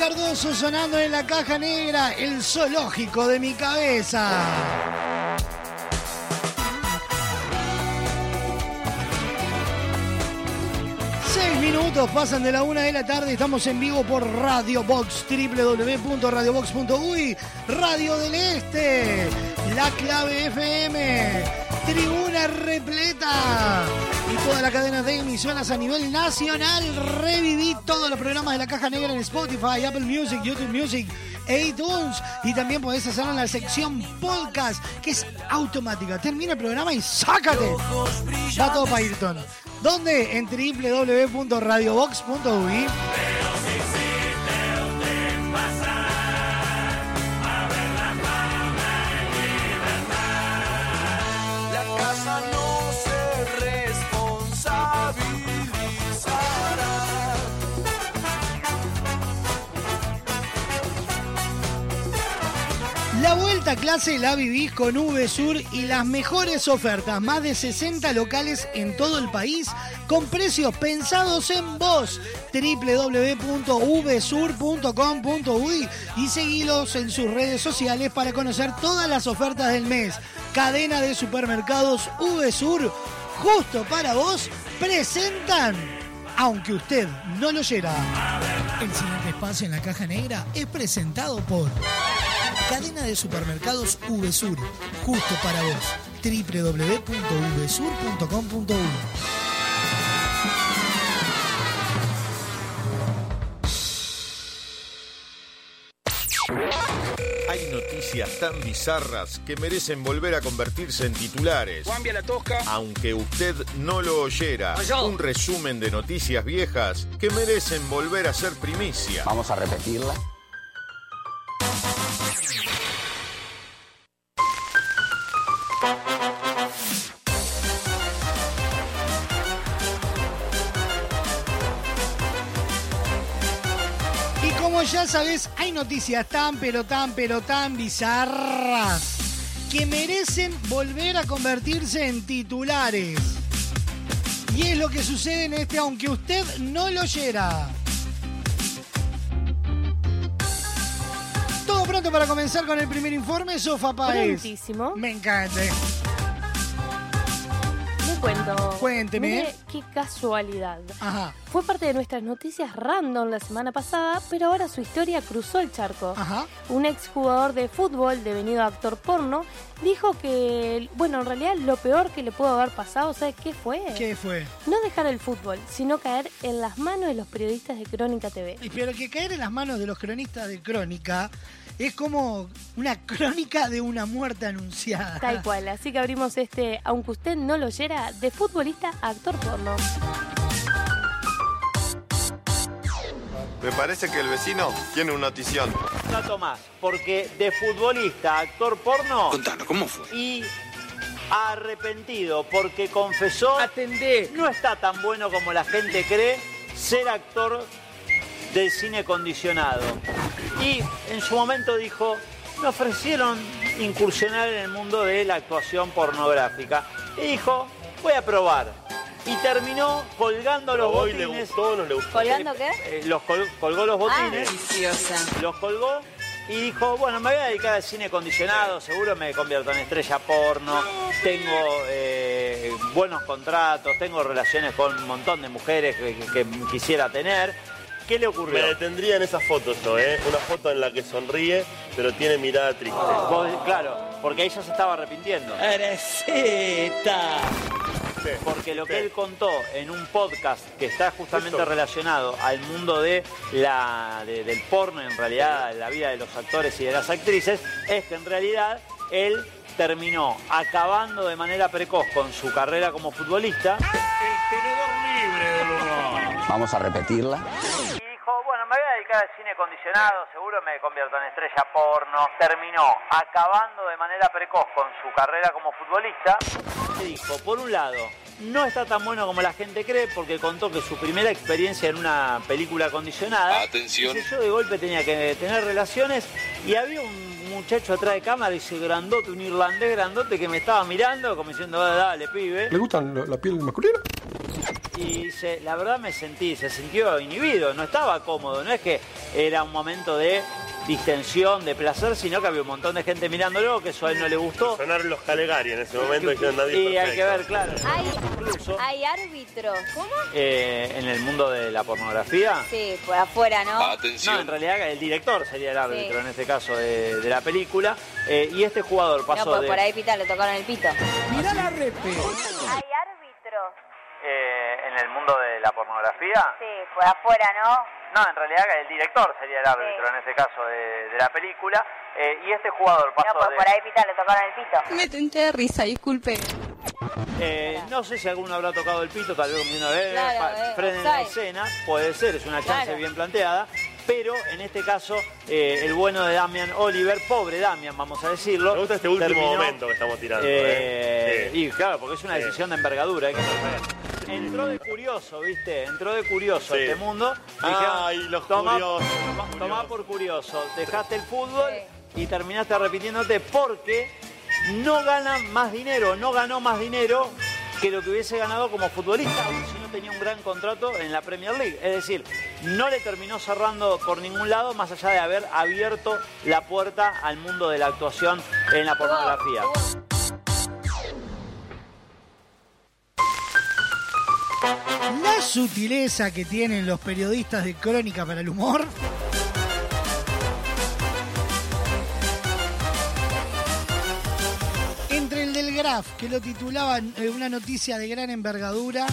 Cardoso sonando en la caja negra, el zoológico de mi cabeza. Seis minutos pasan de la una de la tarde, estamos en vivo por Radio Box, www.radiobox.uy, Radio del Este, La Clave FM, Tribuna Repleta y toda la cadena de emisoras a nivel nacional. Reviví todos los programas de la Caja Negra en Spotify, Apple Music, YouTube Music, iTunes y también podés hacerlo en la sección podcast que es automática. Termina el programa y sácate. Va todo para Ayrton. ¿Dónde? En www.radiobox.uy. Clase la vivís con VSUR y las mejores ofertas. Más de 60 locales en todo el país con precios pensados en vos. www.vsur.com.uy y seguilos en sus redes sociales para conocer todas las ofertas del mes. Cadena de supermercados VSUR, justo para vos, presentan, aunque usted no lo oyera. El siguiente espacio en la caja negra es presentado por Cadena de Supermercados VSUR, justo para vos, www.vsur.com.uy. tan bizarras que merecen volver a convertirse en titulares. Cambia la tosca. Aunque usted no lo oyera, un resumen de noticias viejas que merecen volver a ser primicia. Vamos a repetirla. Sabes, hay noticias tan pero tan pero tan bizarras que merecen volver a convertirse en titulares. Y es lo que sucede en este, aunque usted no lo oyera. Todo pronto para comenzar con el primer informe, Sofa. Prontísimo. Me encanta. Cuento. Cuénteme. Mire, qué casualidad. Ajá. Fue parte de nuestras noticias random la semana pasada, pero ahora su historia cruzó el charco. Ajá. Un exjugador de fútbol, devenido actor porno, dijo que, bueno, en realidad lo peor que le pudo haber pasado, ¿sabe qué fue? ¿Qué fue? No dejar el fútbol, sino caer en las manos de los periodistas de Crónica TV. Y Pero que caer en las manos de los cronistas de crónica es como una crónica de una muerte anunciada. Tal cual, así que abrimos este, aunque usted no lo oyera, de futbolista a actor porno. Me parece que el vecino tiene una notición. dato más, porque de futbolista, a actor porno. Contanos, ¿cómo fue? Y arrepentido porque confesó. Atendé. No está tan bueno como la gente cree ser actor del cine condicionado. Y en su momento dijo: Me ofrecieron incursionar en el mundo de la actuación pornográfica. Y dijo: Voy a probar. Y terminó colgando los le botines. gustó o no le gustó. ¿Colgando qué? Eh, los col- colgó los botines. Ah, deliciosa. Los colgó y dijo, bueno, me voy a dedicar al cine acondicionado, seguro me convierto en estrella porno, tengo eh, buenos contratos, tengo relaciones con un montón de mujeres que, que- que quisiera tener. ¿Qué le ocurrió? Me detendría en esa foto yo, ¿eh? Una foto en la que sonríe, pero tiene mirada triste. Vos- claro, porque ella se estaba arrepintiendo. Porque lo que él contó en un podcast que está justamente relacionado al mundo de la, de- del porno, en realidad, la vida de los actores y de las actrices, es que en realidad él terminó acabando de manera precoz con su carrera como futbolista. Vamos a repetirla. Me voy a dedicar al cine acondicionado, seguro me convierto en estrella porno. Terminó acabando de manera precoz con su carrera como futbolista. Se dijo, por un lado, no está tan bueno como la gente cree porque contó que su primera experiencia en una película acondicionada. Atención. dice, yo de golpe tenía que tener relaciones y había un muchacho atrás de cámara, dice grandote, un irlandés grandote que me estaba mirando como diciendo, "Ah, dale, pibe. ¿Le gustan la, la piel masculina? Y dice, la verdad me sentí, se sintió inhibido, no estaba cómodo, no es que era un momento de distensión, de placer, sino que había un montón de gente mirándolo, que eso a él no le gustó. Sonaron los Calegari en ese momento dijeron nadie Y hay que ver, claro, Hay, incluso hay. ¿Cómo? eh, en el mundo de la pornografía. Sí, por afuera, ¿no? No, en realidad el director sería el árbitro Sí. en este caso de, de la película. Eh, y este jugador No, pasó pues de... por ahí pita, le tocaron el pito. Mirá la repe. Hay árbitros. Eh, en el mundo de la pornografía. Sí, por afuera, ¿no? No, en realidad el director sería el árbitro en este caso de, de la película. Eh, y este jugador pasó No, pues de... por ahí pita, le tocaron el pito. Me tenté de risa, disculpe. Eh, no sé si alguno habrá tocado el pito, tal vez viendo eh, Claro, eh, frenen la escena, puede ser, es una chance Claro. bien planteada, pero en este caso eh, el bueno de Damian Oliver, pobre Damian, vamos a decirlo. Me gusta este último terminó, momento que estamos tirando, eh, ¿eh? Y claro, porque es una decisión de envergadura, hay que saber. Entró de curioso, ¿viste? Entró de curioso a Sí. este mundo. Ay, los tomá, curiosos, tomá- tomá por curioso, dejaste el fútbol y terminaste arrepintiéndote porque no gana más dinero, no ganó más dinero que lo que hubiese ganado como futbolista, si no tenía un gran contrato en la Premier League. Es decir, no le terminó cerrando por ningún lado, más allá de haber abierto la puerta al mundo de la actuación en la pornografía. La sutileza que tienen los periodistas de Crónica para el Humor. Que lo titulaban eh, una noticia de gran envergadura,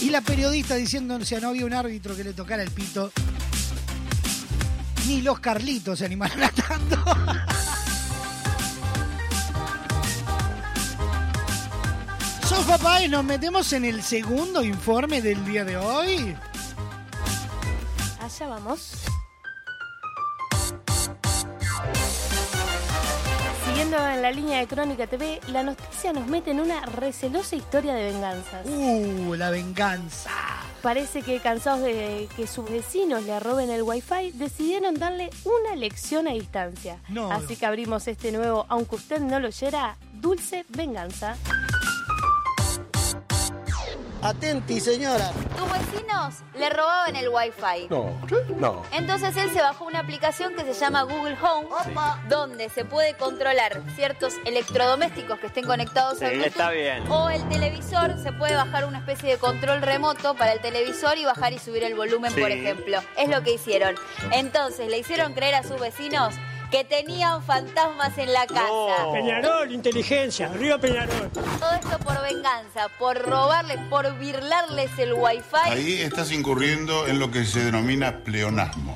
y la periodista diciendo que no había un árbitro que le tocara el pito, ni los Carlitos se animaron a tanto. Sofa Páez, nos metemos en el segundo informe del día de hoy. Allá vamos. Siguiendo en la línea de Crónica TV, la noticia nos mete en una recelosa historia de venganzas. Uh, la venganza. Parece que cansados de que sus vecinos le roben el wifi, decidieron darle una lección a distancia. No. Así que abrimos este nuevo, aunque usted no lo oyera, dulce venganza. Atenti, señora. Tus vecinos le robaban el wifi. No, no. Entonces él se bajó una aplicación que se llama Google Home, donde se puede controlar ciertos electrodomésticos que estén conectados Sí, al Bluetooth. está bien. O el televisor, se puede bajar una especie de control remoto para el televisor y bajar y subir el volumen, Sí. por ejemplo. Es lo que hicieron. Entonces le hicieron creer a sus vecinos que tenían fantasmas en la casa. Peñarol, inteligencia, arriba Peñarol. Todo esto por venganza, por robarles, por birlarles el wifi. Ahí estás incurriendo en lo que se denomina pleonasmo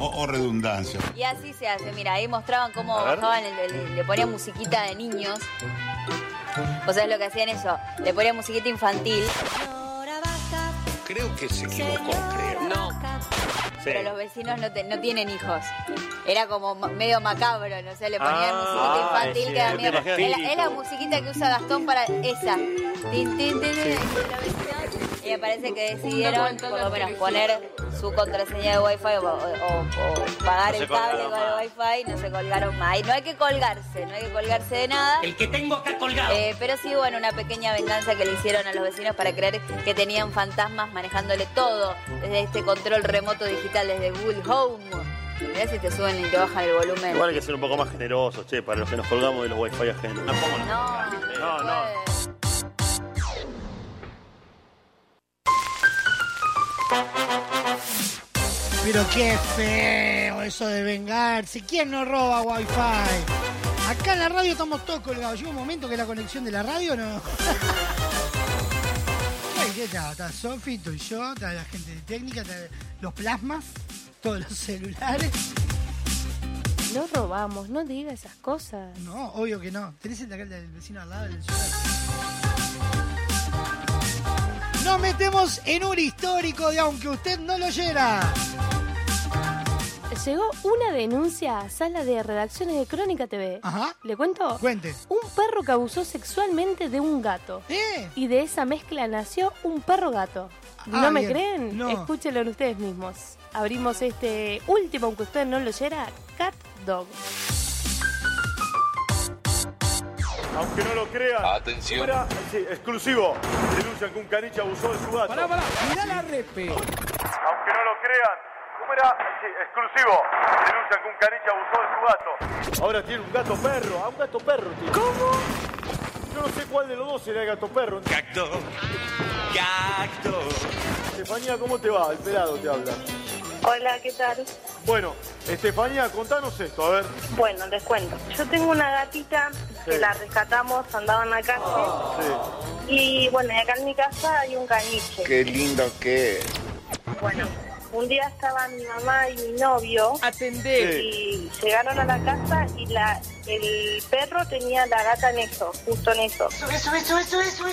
o, o redundancia. Y así se hace, mira, ahí mostraban cómo bajaban, el- el- le ponían musiquita de niños. ¿Vos sabés lo que hacían eso? Le ponían musiquita infantil. Creo que se equivocó, creo. No. Pero los vecinos no, te- no tienen hijos. Era como medio macabro, no sé, le ponían Ah, musiquita infantil que da miedo. Es la, espíritu. es la musiquita que usa Gastón para esa. Tin, tin, tin. Y me parece que decidieron por lo menos poner su contraseña de wifi o, o- o- o pagar No el cable con el wifi, no se colgaron más. Y no hay que colgarse, no hay que colgarse de nada. El que tengo acá colgado. Eh, pero sí, bueno, una pequeña venganza que le hicieron a los vecinos para creer que tenían fantasmas manejándole todo desde este control remoto digital, desde Google Home. Mirá si te suben y te bajan el volumen. Igual hay que ser un poco más generosos, che, para los que nos colgamos de los wifi ajenos. Tampoco No, No, no. Pero qué feo eso de vengarse. ¿Quién no roba wifi? Acá en la radio estamos todos colgados. Llega un momento que la conexión de la radio no. ¿Qué tal? Está Sofi, estoy yo, está la gente de técnica, está los plasmas, todos los celulares. No robamos, no diga esas cosas. No, obvio que no. ¿Tenés el de acá, el del vecino al lado del celular? Nos metemos en un histórico de aunque usted no lo oyera. Llegó una denuncia a sala de redacciones de Crónica TV. Ajá. ¿Le cuento? Cuente. Un perro que abusó sexualmente de un gato. ¿Eh? Y de esa mezcla nació un perro gato. ¿No Ah, me bien. creen? No. Escúchenlo en ustedes mismos. Abrimos este último, aunque usted no lo oyera, Cat Dog. Aunque no lo crean. Atención. Sí, exclusivo. Denuncian que un caniche abusó de su gato. Pará, pará, mirá la repe. Aunque no lo crean. ¿Cómo era? Sí, exclusivo. Denuncian que un caniche abusó de su gato. Ahora tiene un gato perro. A un gato perro tiene. ¿Cómo? Yo no sé cuál de los dos será el gato perro. Cacto, cacto. Estefanía, ¿cómo te va? El pelado te habla. Hola, ¿qué tal? Bueno, Estefanía, contanos esto, a ver. Bueno, les cuento. Yo tengo una gatita que la rescatamos, andaba en la calle. Sí. Y bueno, y acá en mi casa hay un caniche. Qué lindo que es. Bueno, un día estaba mi mamá y mi novio. Atendé. Y llegaron a la casa y la el perro tenía la gata en eso, justo en eso. Sube, sube, sube, sube, sube.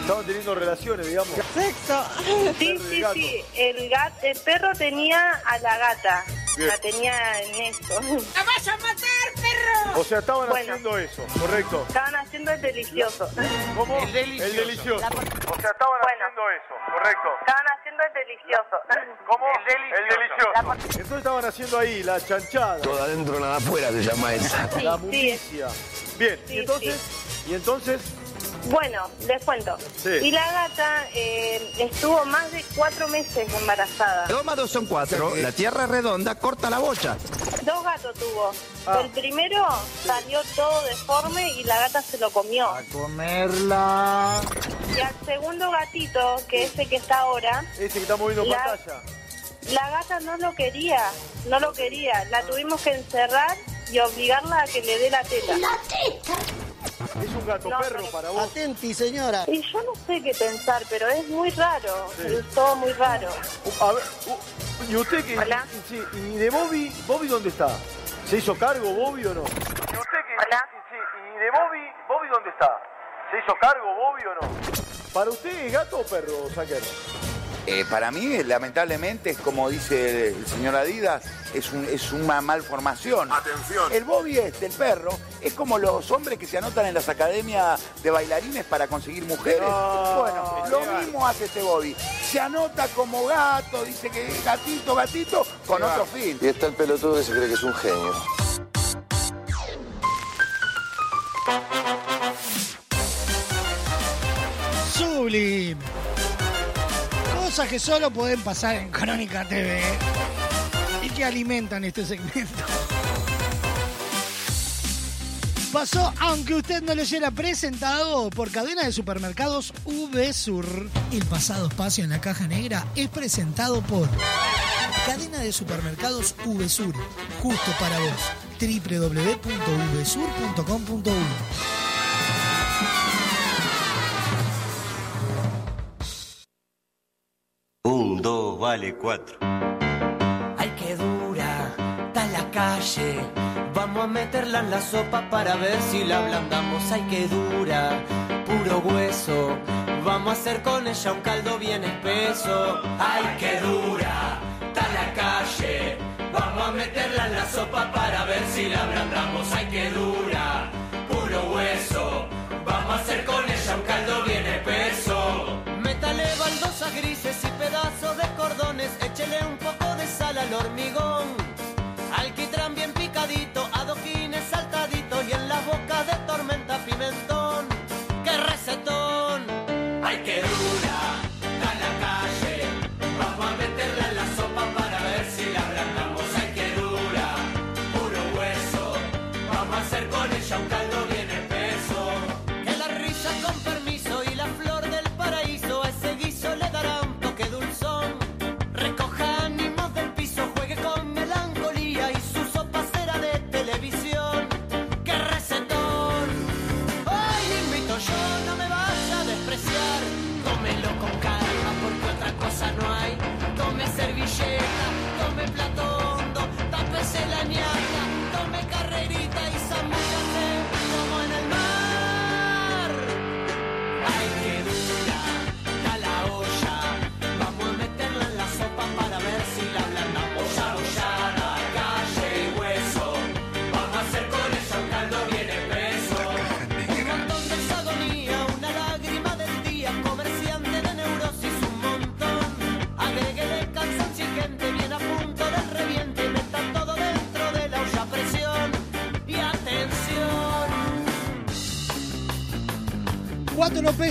Estaban teniendo relaciones, digamos. Sexo. Sí, El sí, gato. sí. El, gat, el perro tenía a la gata. Bien. La tenía en eso. ¡La vas a matar, perro! O sea, estaban Bueno. haciendo eso, correcto. Estaban haciendo el delicioso. ¿Cómo? El delicioso. El delicioso. O sea, estaban haciendo eso, correcto. Estaban haciendo el delicioso. ¿Cómo? El delicioso. Entonces estaban haciendo ahí la chanchada. Todo adentro, nada afuera se llama esa. La municia. Bien, y entonces, y entonces, Bueno, les cuento. Sí. Y la gata eh, estuvo más de cuatro meses embarazada. Dos más dos son cuatro. La tierra es redonda, corta la bocha. Dos gatos tuvo. Ah. El primero salió todo deforme y la gata se lo comió. Comerla. Y al segundo gatito, que es el que está ahora, Ese que estamos viendo en La- pantalla. La gata no lo quería. No lo quería. La tuvimos que encerrar y obligarla a que le dé la teta. ¿La teta? Es un gato perro para vos. Atenti, señora. Y yo no sé qué pensar, pero es muy raro. Sí. Es todo muy raro. A ver, ¿y usted qué? Hola. Sí, ¿y de Bobby? ¿Bobby dónde está? ¿Se hizo cargo Bobby o no? ¿Y usted qué? Hola. Sí, ¿y de Bobby? ¿Bobby dónde está? ¿Se hizo cargo Bobby o no? ¿Para usted es gato o perro, Saquer? Eh, para mí, lamentablemente, es como dice el señor Adidas, es, un- es una malformación. Atención. El Bobby este, el perro, es como los hombres que se anotan en las academias de bailarines para conseguir mujeres. No, bueno, lo legal. mismo hace este Bobby. Se anota como gato, dice que es gatito, gatito, con Legal. otro fin. Y está el pelotudo que se cree que es un genio. Sublime. Cosas que solo pueden pasar en Crónica TV y que alimentan este segmento. Pasó, aunque usted no lo hubiera presentado, por cadena de supermercados VSUR. El pasado espacio en la caja negra es presentado por cadena de supermercados VSUR. Justo para vos. www.vsur.com.uy Un, dos, vale, cuatro. Ay, qué dura, está la calle. Vamos a meterla en la sopa para ver si la ablandamos. Ay, qué dura, puro hueso. Vamos a hacer con ella un caldo bien espeso. Ay, qué dura, está la calle. Vamos a meterla en la sopa para ver si la ablandamos. Ay, qué dura,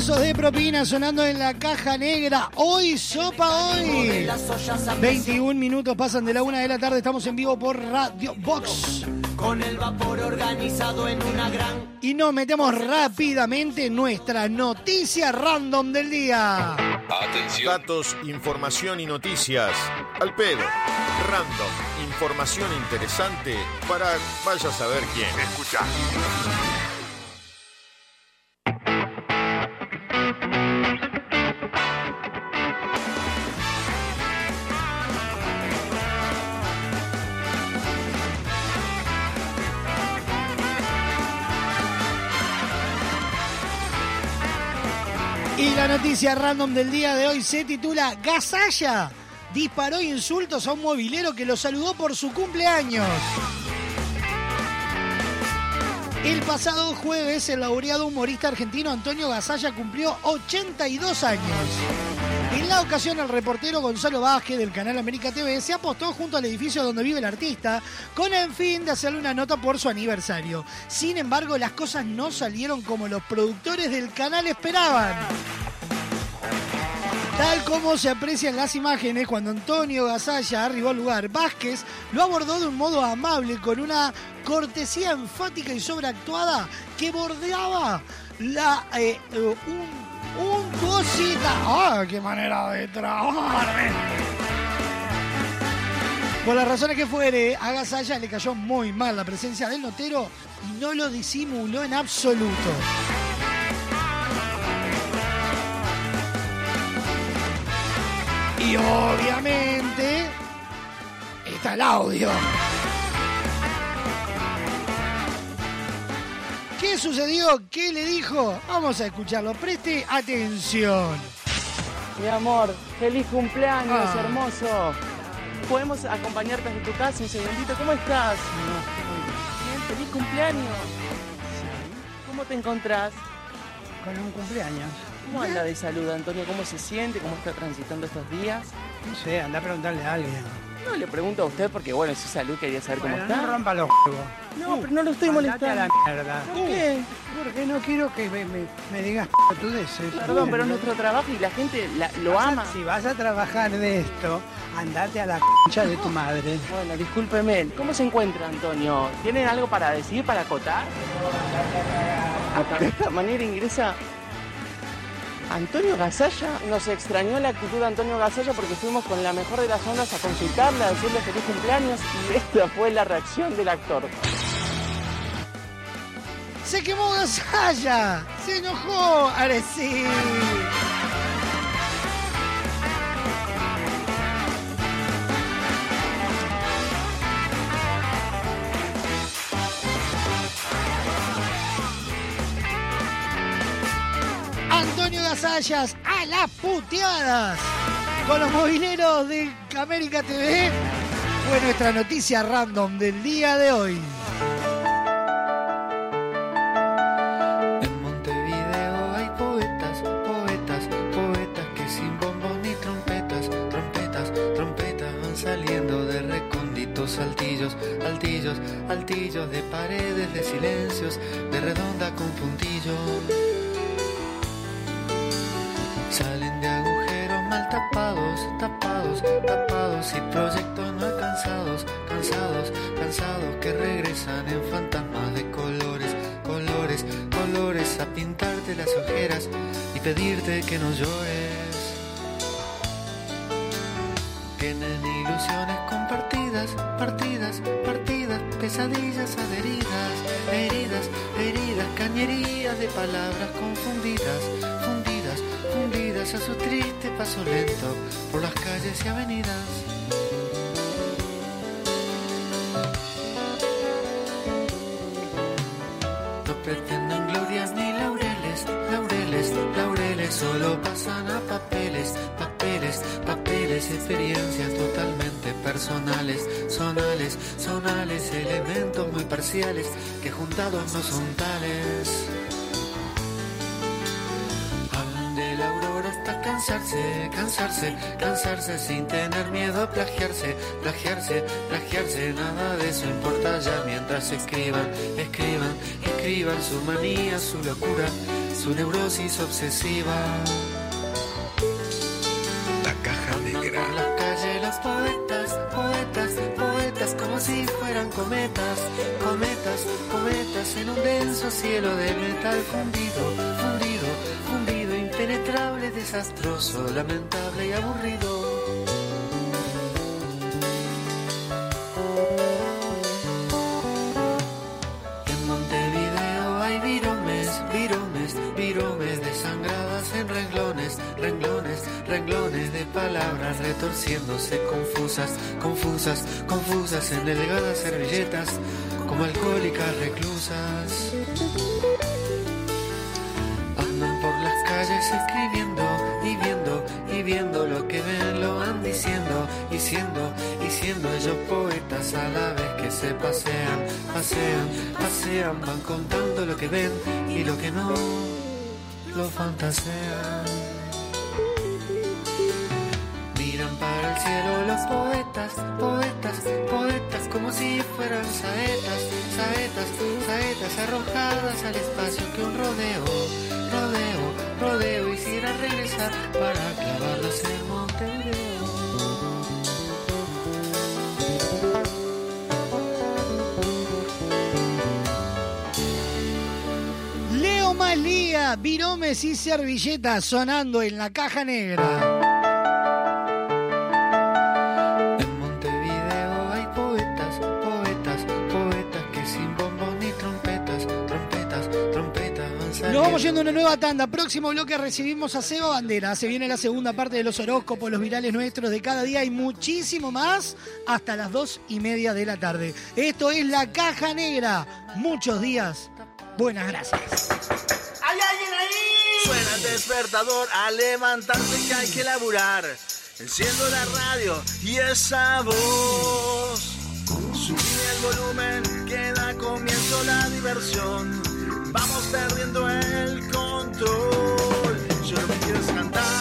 pesos de propina sonando en la caja negra. Hoy, sopa hoy. 21 minutos pasan de la una de la tarde. Estamos en vivo por Radio Box. Con el vapor organizado en una gran Y nos metemos rápidamente en nuestra noticia random del día. Atención. Datos, información y noticias. Al pedo. Random. Información interesante para vaya a saber quién. Escucha. Noticia random del día de hoy se titula Gasalla disparó insultos a un movilero que lo saludó por su cumpleaños. El pasado jueves, el laureado humorista argentino Antonio Gasalla cumplió 82 años. En la ocasión, el reportero Gonzalo Vázquez del canal América TV se apostó junto al edificio donde vive el artista con el fin de hacerle una nota por su aniversario. Sin embargo, las cosas no salieron como los productores del canal esperaban. Tal como se aprecia en las imágenes, cuando Antonio Gasalla arribó al lugar, Vázquez lo abordó de un modo amable, con una cortesía enfática y sobreactuada que bordeaba la, eh, eh, un, un cosita. ¡Ah, qué manera de trabajar! Por las razones que fuere, a Gasalla le cayó muy mal la presencia del notero y no lo disimuló en absoluto. Y obviamente está el audio. ¿Qué sucedió? ¿Qué le dijo? Vamos a escucharlo. Preste atención. Mi amor, feliz cumpleaños, Ah. hermoso. ¿Podemos acompañarte a tu casa un segundito? ¿Cómo estás? Bien, feliz cumpleaños. ¿Cómo te encontrás? Con un cumpleaños. ¿Cómo anda de salud, Antonio? ¿Cómo se siente? ¿Cómo está transitando estos días? No sé, anda a preguntarle a alguien. No, le pregunto a usted porque, bueno, es su salud, quería saber cómo está. no rompa los huevos. No, pero no lo estoy a la molestando. mierda. ¿Por qué? Porque no quiero que me, me- me digas pelotudeces. Perdón, pero es nuestro trabajo y la gente la- lo Vas a- ama. si vas a trabajar de esto, andate a la concha de tu madre. Bueno, discúlpeme. ¿Cómo se encuentra, Antonio? ¿Tienen algo para decir, para acotar? De esta manera ingresa Antonio Gasalla. Nos extrañó la actitud de Antonio Gasalla porque fuimos con la mejor de las ondas a consultarle, a decirle feliz cumpleaños y esta fue la reacción del actor. Se quemó Gasalla. Se enojó. Ahora Gasallas a las puteadas. Con los mobileros de América TV. Fue nuestra noticia random del día de hoy. En Montevideo hay poetas, poetas, poetas que sin bombos ni trompetas, trompetas, trompetas van saliendo de recónditos altillos, altillos, altillos de paredes de silencios, de redonda con puntillo. Tapados, tapados, tapados y proyectos no alcanzados, cansados, cansados que regresan en fantasmas de colores, colores, colores a pintarte las ojeras y pedirte que no llores. Tienen ilusiones compartidas, partidas, partidas, pesadillas adheridas, heridas, heridas, cañerías de palabras confundidas, fundidas, fundidas a su triste paso lento por las calles y avenidas. No pretenden glorias ni laureles, laureles, laureles, solo pasan a papeles, papeles, papeles, experiencias totalmente personales, sonales, sonales, elementos muy parciales que juntados no son tales. Cansarse, cansarse, sin tener miedo a plagiarse, plagiarse, plagiarse, nada de eso importa ya mientras escriban, escriban, escriban su manía, su locura, su neurosis obsesiva. La caja negra. Por las calles los poetas, poetas, poetas como si fueran cometas, cometas, cometas en un denso cielo de metal fundido, fundido, desastroso, lamentable y aburrido. En Montevideo hay viromes, viromes, viromes desangradas en renglones, renglones, renglones de palabras retorciéndose confusas, confusas, confusas en delgadas servilletas como alcohólicas reclusas. A la vez que se pasean, pasean, pasean, van contando lo que ven y lo que no, lo fantasean. al cielo los poetas, poetas, poetas, como si fueran saetas, saetas, saetas arrojadas al espacio que un rodeo, rodeo, rodeo hiciera regresar para clavarlas en Malía, viromes y servilletas sonando en la caja negra. En Montevideo hay poetas, poetas, poetas que sin bombos ni trompetas, trompetas, trompetas van saliendo. Nos vamos yendo a una nueva tanda. Próximo bloque recibimos a Seba Bandera. Se viene la segunda parte de los horóscopos, los virales nuestros de cada día y muchísimo más hasta las dos y media de la tarde. Esto es La Caja Negra. Muchos días. Buenas gracias. Suena despertador a levantarse que hay que laburar. Enciendo la radio y esa voz. Subí el volumen que da comienzo la diversión. Vamos perdiendo el control. Yo lo que quiero cantar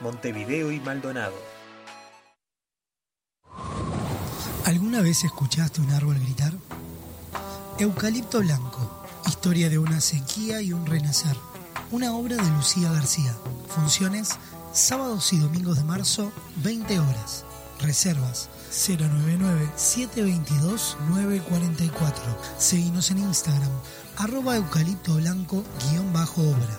Montevideo y Maldonado. ¿Alguna vez escuchaste un árbol gritar? Eucalipto Blanco, historia de una sequía y un renacer. Una obra de Lucía García. Funciones sábados y domingos de marzo, 20 horas. Reservas 099-722-944. Seguimos en Instagram, arroba eucalipto blanco guion bajo obra.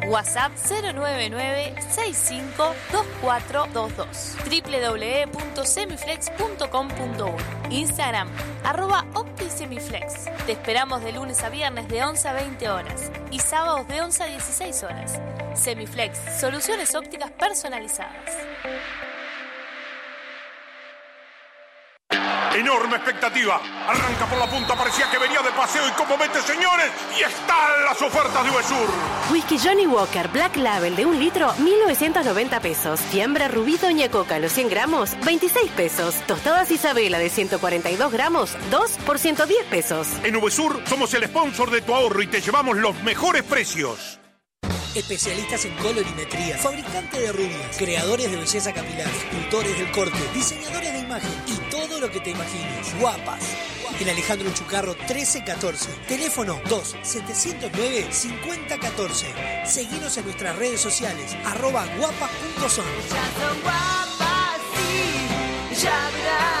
WhatsApp 099-652422. www.semiflex.com.1 Instagram, arroba OptiSemiflex. Te esperamos de lunes a viernes de 11 a 20 horas y sábados de 11 a 16 horas. Semiflex, soluciones ópticas personalizadas. Enorme expectativa. Arranca por la punta, parecía que venía de paseo y como mete, señores, y están las ofertas de Uvesur. Whisky Johnny Walker Black Label de un litro, 1990 pesos. Fiambre Rubí Doña Coca, los 100 gramos, 26 pesos. Tostadas Isabela de 142 gramos, 2 por 110 pesos. En Uvesur somos el sponsor de tu ahorro y te llevamos los mejores precios. Especialistas en colorimetría, fabricante de rubias, creadores de belleza capilar, escultores del corte, diseñadores de imagen y todo lo que te imagines. Guapas. En Alejandro Chucarro 1314. Teléfono 2-709-5014. Seguinos en nuestras redes sociales, arroba guapas.son. Ya verás,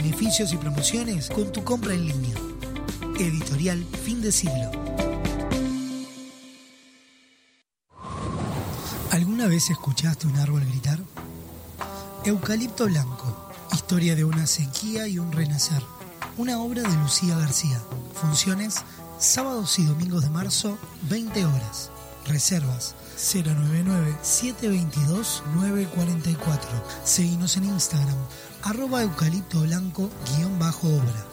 beneficios y promociones con tu compra en línea. Editorial Fin de Siglo. ¿Alguna vez escuchaste un árbol gritar? Eucalipto Blanco, historia de una sequía y un renacer. Una obra de Lucía García. Funciones sábados y domingos de marzo, 20 horas. Reservas 099-722-944. Seguimos en Instagram, arroba eucalipto blanco guion bajo obra.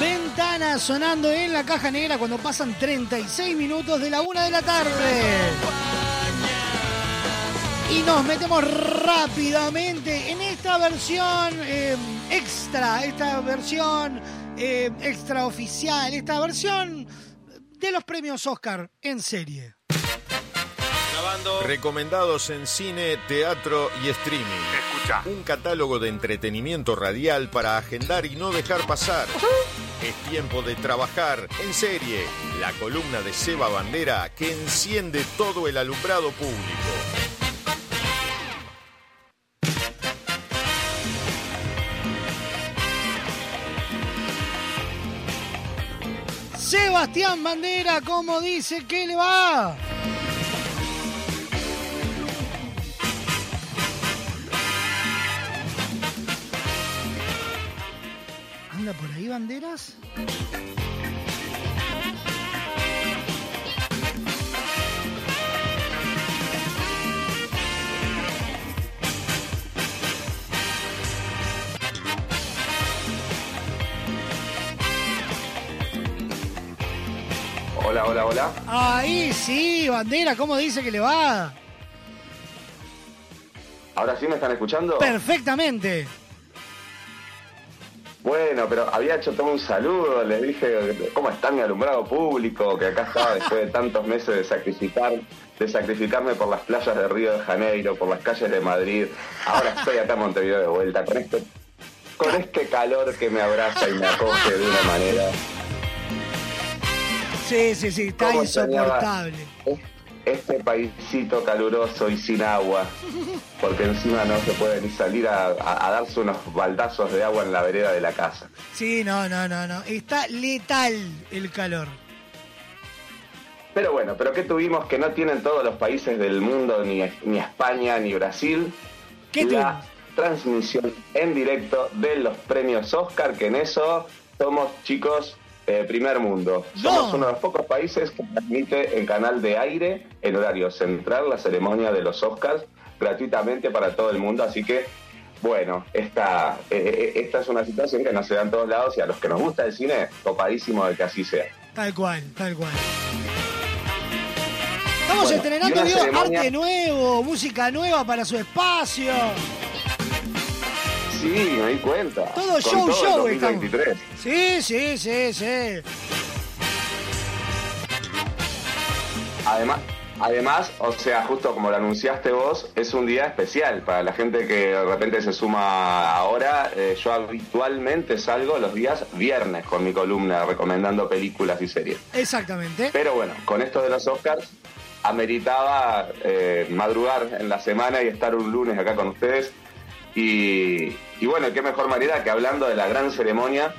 Ventana sonando en la caja negra cuando pasan 36 minutos de la una de la tarde. Y nos metemos rápidamente en esta versión eh, extra, esta versión eh, extraoficial, esta versión de los premios Oscar en serie. Recomendados en cine, teatro y streaming. Escucha. Un catálogo de entretenimiento radial para agendar y no dejar pasar. Es tiempo de trabajar en serie. La columna de Seba Bandera que enciende todo el alumbrado público. Sebastián Bandera, ¿cómo dice que le va? Banderas? Hola, hola, hola. Ahí sí, Bandera, ¿cómo dice que le va? ¿Ahora sí me están escuchando? Perfectamente. Bueno, pero había hecho todo un saludo, les dije, ¿cómo está mi alumbrado público? Que acá estaba después de tantos meses de sacrificar, de sacrificarme por las playas de Río de Janeiro, por las calles de Madrid. Ahora estoy acá en Montevideo de vuelta, con este, con este calor que me abraza y me acoge de una manera. Sí, sí, sí, está ¿Cómo extrañaba insoportable. Este paisito caluroso y sin agua, porque encima no se puede ni salir a, a- a darse unos baldazos de agua en la vereda de la casa. Sí, no, no, no, no. Está letal el calor. Pero bueno, pero ¿qué tuvimos que no tienen todos los países del mundo, ni, ni España, ni Brasil? ¿Qué La transmisión en directo de los premios Oscar, que en eso somos chicos eh, primer mundo. Somos uno de los pocos países que transmite en canal de aire, en horario central, la ceremonia de los Oscars, gratuitamente para todo el mundo. Así que, bueno, esta, eh, eh, esta es una situación que no se da en todos lados y a los que nos gusta el cine, topadísimo de que así sea. Tal cual, tal cual. Estamos Bueno, estrenando ceremonia- arte nuevo, música nueva para su espacio. Sí, me di cuenta. Todo Con show, todo el show estamos. 2023. Sí, sí, sí, sí. Además, además, o sea, justo como lo anunciaste vos, es un día especial para la gente que de repente se suma ahora. eh, yo habitualmente salgo los días viernes con mi columna recomendando películas y series. Exactamente. Pero bueno, con esto de los Oscars, ameritaba eh, madrugar en la semana y estar un lunes acá con ustedes. Y, y bueno, qué mejor manera que hablando de la gran ceremonia,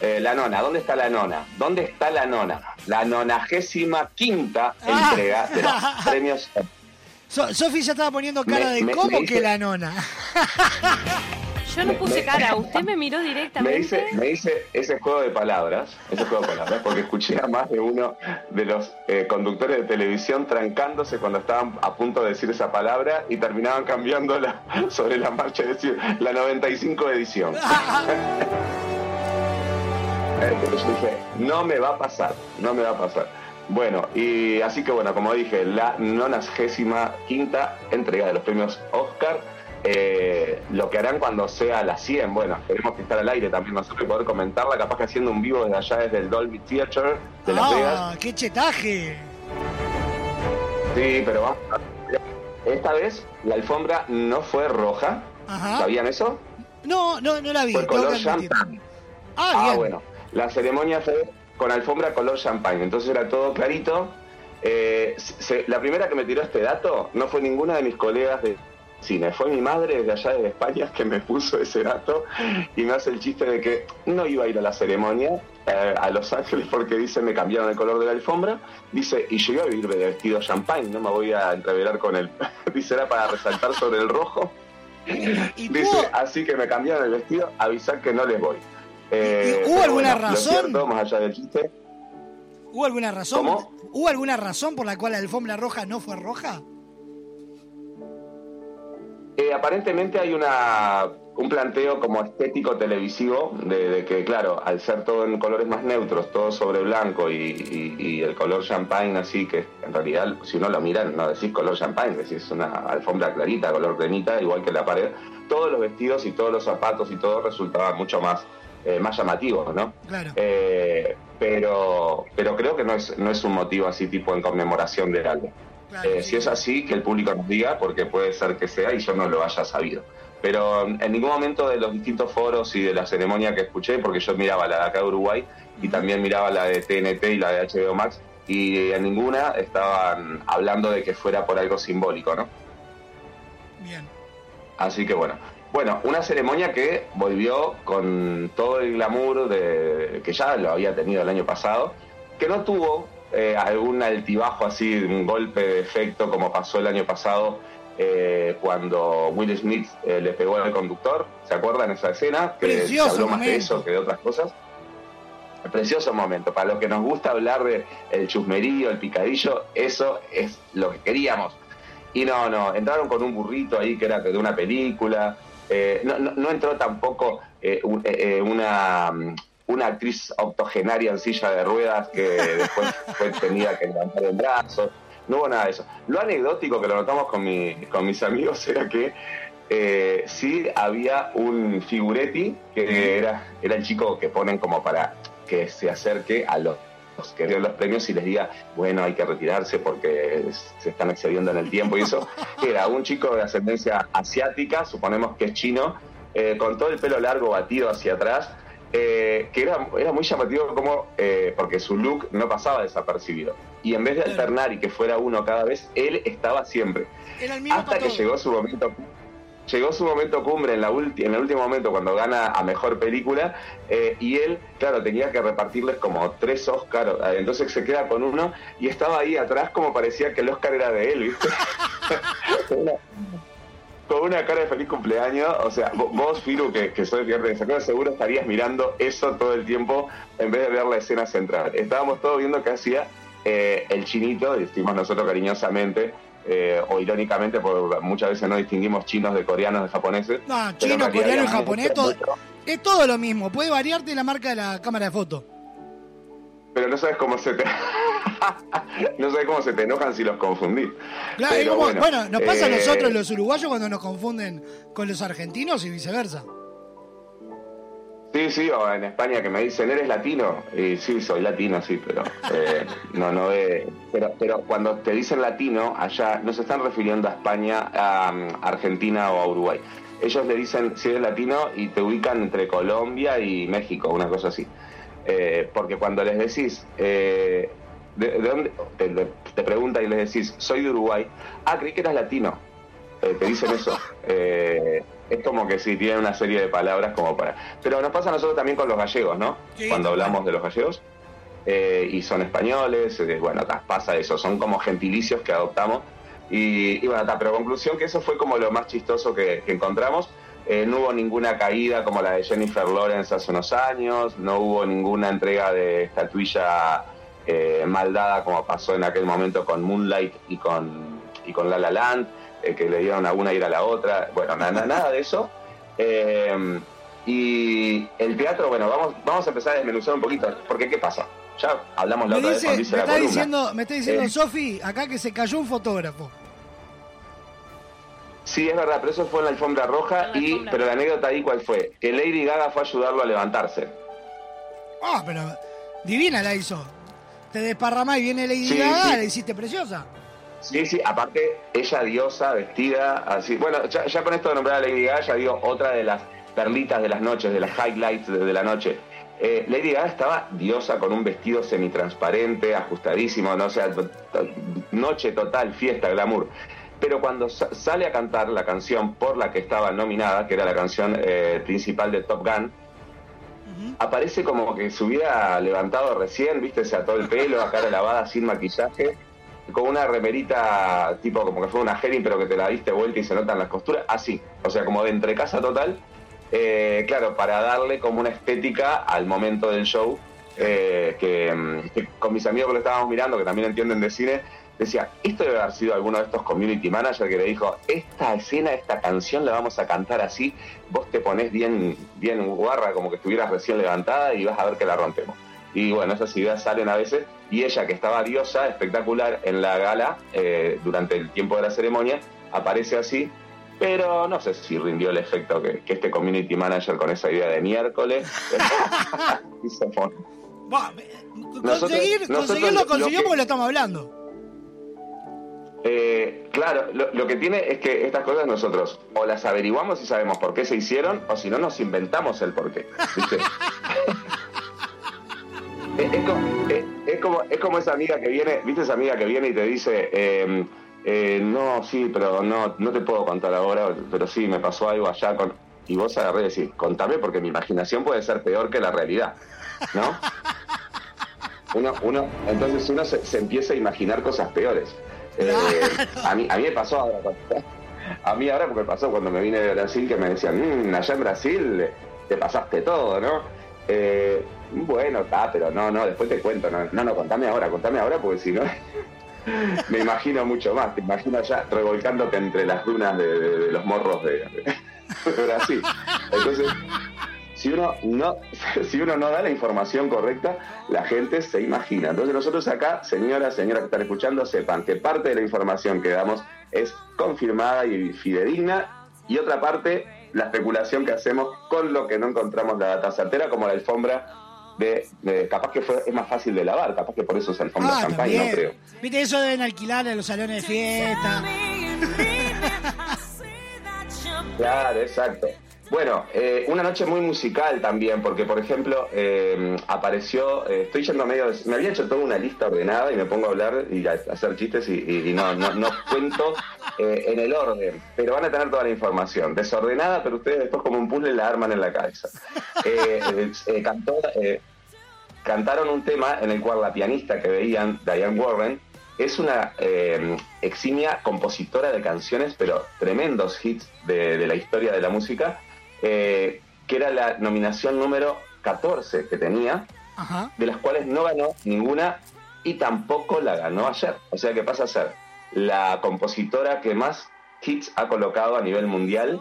eh, la nona. ¿Dónde está la nona? ¿Dónde está la nona? La nonagésima quinta Ah. entrega de los premios. So- Sofi ya estaba poniendo cara Me- de me- cómo me que la nona. Yo no Me- puse me- cara, usted me miró Me directamente. hice, me hice ese juego de palabras, ese juego de palabras, porque escuché a más de uno de los eh, conductores de televisión trancándose cuando estaban a punto de decir esa palabra y terminaban cambiándola sobre la marcha, es decir, la 95 edición. Entonces yo dije, no me va a pasar, no me va a pasar. Bueno, y así que bueno, como dije, la 95 quinta entrega de los premios Oscar. Eh, lo que harán cuando sea la 100, bueno, tenemos que estar al aire también nosotros y poder comentarla, capaz que haciendo un vivo desde allá, desde el Dolby Theater de Las Vegas. Ah, qué chetaje. Sí, pero vamos. a- Esta vez la alfombra no fue roja. Ajá. ¿Sabían eso? No, no, no la vi. Fue color champán. Ah, Ah, bien. bueno. La ceremonia fue con alfombra color champagne, entonces era todo clarito. Eh, se- la primera que me tiró este dato no fue ninguna de mis colegas de cine, fue mi madre desde allá de España que me puso ese dato y me hace el chiste de que no iba a ir a la ceremonia eh, a Los Ángeles porque dice me cambiaron el color de la alfombra, dice y yo iba a vivir de vestido champagne, no me voy a entreverar con él, dice era para resaltar sobre el rojo. Dice, así que me cambiaron el vestido, avisar que no les voy. Eh, ¿Y hubo alguna bueno, razón? cierto, más allá del chiste, ¿Hubo alguna razón? ¿Cómo? ¿Hubo alguna razón por la cual la alfombra roja no fue roja? Eh, aparentemente hay una un planteo como estético televisivo de, de que, claro, al ser todo en colores más neutros, todo sobre blanco y, y- y el color champagne así, que en realidad si uno lo mira no decís color champagne, decís una alfombra clarita, color cremita, igual que la pared, todos los vestidos y todos los zapatos y todo resultaban mucho más, eh, más llamativos, ¿no? Claro. Eh, pero, pero creo que no es, no es un motivo así tipo en conmemoración de algo. Eh, si es así, que el público nos diga, porque puede ser que sea y yo no lo haya sabido. Pero en ningún momento de los distintos foros y de la ceremonia que escuché, porque yo miraba la de acá de Uruguay y también miraba la de TNT y la de HBO Max, y en ninguna estaban hablando de que fuera por algo simbólico, ¿no? Bien. Así que bueno. Bueno, una ceremonia que volvió con todo el glamour de, que ya lo había tenido el año pasado, que no tuvo eh, algún altibajo así, un golpe de efecto como pasó el año pasado eh, cuando Will Smith eh, le pegó al conductor. ¿Se acuerdan esa escena? Que Precioso se habló más de eso que de otras cosas. Precioso momento. Para los que nos gusta hablar de el chusmerío, el picadillo, eso es lo que queríamos. Y no, no, entraron con un burrito ahí que era de una película. Eh, no, no- no entró tampoco eh, un- una, mm, una actriz octogenaria en silla de ruedas que después fue tenida que levantar el brazo. No hubo nada de eso. Lo anecdótico que lo notamos con, mi- con mis amigos era que eh, sí había un figuretti que era, era el chico que ponen como para que se acerque a los los que dieron los premios y les diga, bueno, hay que retirarse porque se están excediendo en el tiempo y eso, era un chico de ascendencia asiática, suponemos que es chino, eh, con todo el pelo largo batido hacia atrás, eh, que era, era muy llamativo como, eh, porque su look no pasaba desapercibido. Y en vez de alternar y que fuera uno cada vez, él estaba siempre. Era el mismo Hasta que todo. llegó su momento llegó su momento cumbre en, la ulti- en el último momento cuando gana a mejor película eh, y él, claro, tenía que repartirles como tres Oscars, eh, entonces se queda con uno y estaba ahí atrás como parecía que el Oscar era de él, ¿viste? Una- cara de feliz cumpleaños, o sea, vo- vos, Firu, que, que soy de desacuerdo, seguro estarías mirando eso todo el tiempo en vez de ver la escena central. Estábamos todos viendo qué hacía eh, el chinito, decimos nosotros cariñosamente, eh, o irónicamente, porque muchas veces no distinguimos chinos de coreanos, de japoneses. No, chino, coreano y japonés, todo- es todo lo mismo. Puede variarte la marca de la cámara de foto. Pero no sabes cómo se te... no sabes cómo se te enojan si los confundís. Claro, es Pero como- bueno, nos pasa a eh, nosotros los uruguayos cuando nos confunden con los argentinos y viceversa. Sí, sí, o en España que me dicen, ¿eres latino? Y sí, soy latino, sí, pero eh, no, no ve. Pero, pero cuando te dicen latino, allá no se están refiriendo a España, a um, Argentina o a Uruguay. Ellos le dicen, si eres latino, y te ubican entre Colombia y México, una cosa así. Eh, porque cuando les decís, eh, ¿de, de dónde? Te, te preguntan y les decís, soy de Uruguay. Ah, creí que eras latino. Eh, te dicen eso. Eh, es como que sí, tienen una serie de palabras como para... Pero nos pasa a nosotros también con los gallegos, ¿no? Sí, Cuando hablamos de los gallegos. eh, y son españoles, eh, bueno, ta, pasa eso, son como gentilicios que adoptamos. Y, y bueno, ta, pero conclusión que eso fue como lo más chistoso que, que encontramos. Eh, no hubo ninguna caída como la de Jennifer Lawrence hace unos años, no hubo ninguna entrega de estatuilla eh, mal dada como pasó en aquel momento con Moonlight y con, y con La La Land, eh, que le dieron a una ir a la otra. Bueno, na- na- nada de eso. Eh, y el teatro, bueno, vamos, vamos a empezar a desmenuzar un poquito, porque ¿qué pasa? Ya hablamos la Me, otra vez dice, cuando me la está columna. diciendo, me está diciendo Eh, Sofi acá que se cayó un fotógrafo. Sí, es verdad, pero eso fue en la alfombra roja, y, pero la anécdota ahí, ¿cuál fue? Que Lady Gaga fue a ayudarlo a levantarse. Ah, pero divina la hizo. Te desparramás y viene Lady Sí, Gaga, sí. la hiciste preciosa. Sí, sí, aparte, ella diosa, vestida, así. Bueno, ya, ya con esto de nombrar a Lady Gaga, ya dio otra de las perlitas de las noches, de las highlights de, de la noche. Eh, Lady Gaga estaba diosa con un vestido semitransparente, ajustadísimo, no o sea, noche total, fiesta, glamour. Pero cuando sa- sale a cantar la canción por la que estaba nominada, que era la canción eh, principal de Top Gun, aparece como que se hubiera levantado recién, viste, se ató el pelo, a cara lavada, sin maquillaje, con una remerita tipo como que fue una Herin, pero que te la diste vuelta y se notan las costuras, así, o sea, como de entrecasa total, eh, claro, para darle como una estética al momento del show, eh, que, mm, que con mis amigos que lo estábamos mirando, que también entienden de cine, decía, esto debe haber sido alguno de estos community managers que le dijo, esta escena, esta canción la vamos a cantar así, vos te pones bien, bien guarra, como que estuvieras recién levantada y vas a ver que la rompemos. Y bueno, esas ideas salen a veces, y ella que estaba diosa, espectacular, en la gala, eh, durante el tiempo de la ceremonia, aparece así, pero no sé si rindió el efecto que, que este community manager con esa idea de miércoles hizo Va, Nosotros- conseguir, nosotros conseguirlo lo- lo consiguió que- porque lo estamos hablando. Eh, claro, lo, lo que tiene es que estas cosas nosotros o las averiguamos y sabemos por qué se hicieron, o si no nos inventamos el por qué. ¿viste? es, es como, es- es como, es como esa amiga que viene, ¿viste esa amiga que viene y te dice, eh, eh, no, sí, pero no, no te puedo contar ahora, pero sí, me pasó algo allá con... Y vos agarré y decís, contame porque mi imaginación puede ser peor que la realidad, ¿no? uno, uno, entonces uno se, se empieza a imaginar cosas peores. Eh, a, mí, a mí me pasó ahora, a mí ahora porque pasó cuando me vine de Brasil que me decían, "Mm, allá en Brasil te pasaste todo, ¿no? Eh, bueno, está, pero no, no, después te cuento, no, no, no, contame ahora, contame ahora porque si no me imagino mucho más, te imagino allá revolcándote entre las dunas de los morros de, de Brasil. Entonces, si uno no si uno no da la información correcta, la gente se imagina. Entonces nosotros acá, señoras, señoras que están escuchando, sepan que parte de la información que damos es confirmada y fidedigna y otra parte la especulación que hacemos con lo que no encontramos la data certera, como la alfombra de, de- capaz que fue, es más fácil de lavar, capaz que por eso es alfombra Ah, champagne, no creo. Viste, eso deben alquilar en los salones de fiesta. Claro, exacto. Bueno, eh, una noche muy musical también, porque por ejemplo eh, apareció, eh, estoy yendo medio, de- me había hecho toda una lista ordenada y me pongo a hablar y a, a hacer chistes y, y- y no, no, no cuento eh, en el orden, pero van a tener toda la información, desordenada, pero ustedes después como un puzzle la arman en la cabeza. Eh, cantó, eh, cantaron un tema en el cual la pianista que veían, Diane Warren, es una eh, eximia compositora de canciones, pero tremendos hits de, de la historia de la música, eh, que era la nominación número 14 que tenía, Ajá. de las cuales no ganó ninguna y tampoco la ganó ayer. O sea que pasa a ser la compositora que más hits ha colocado a nivel mundial.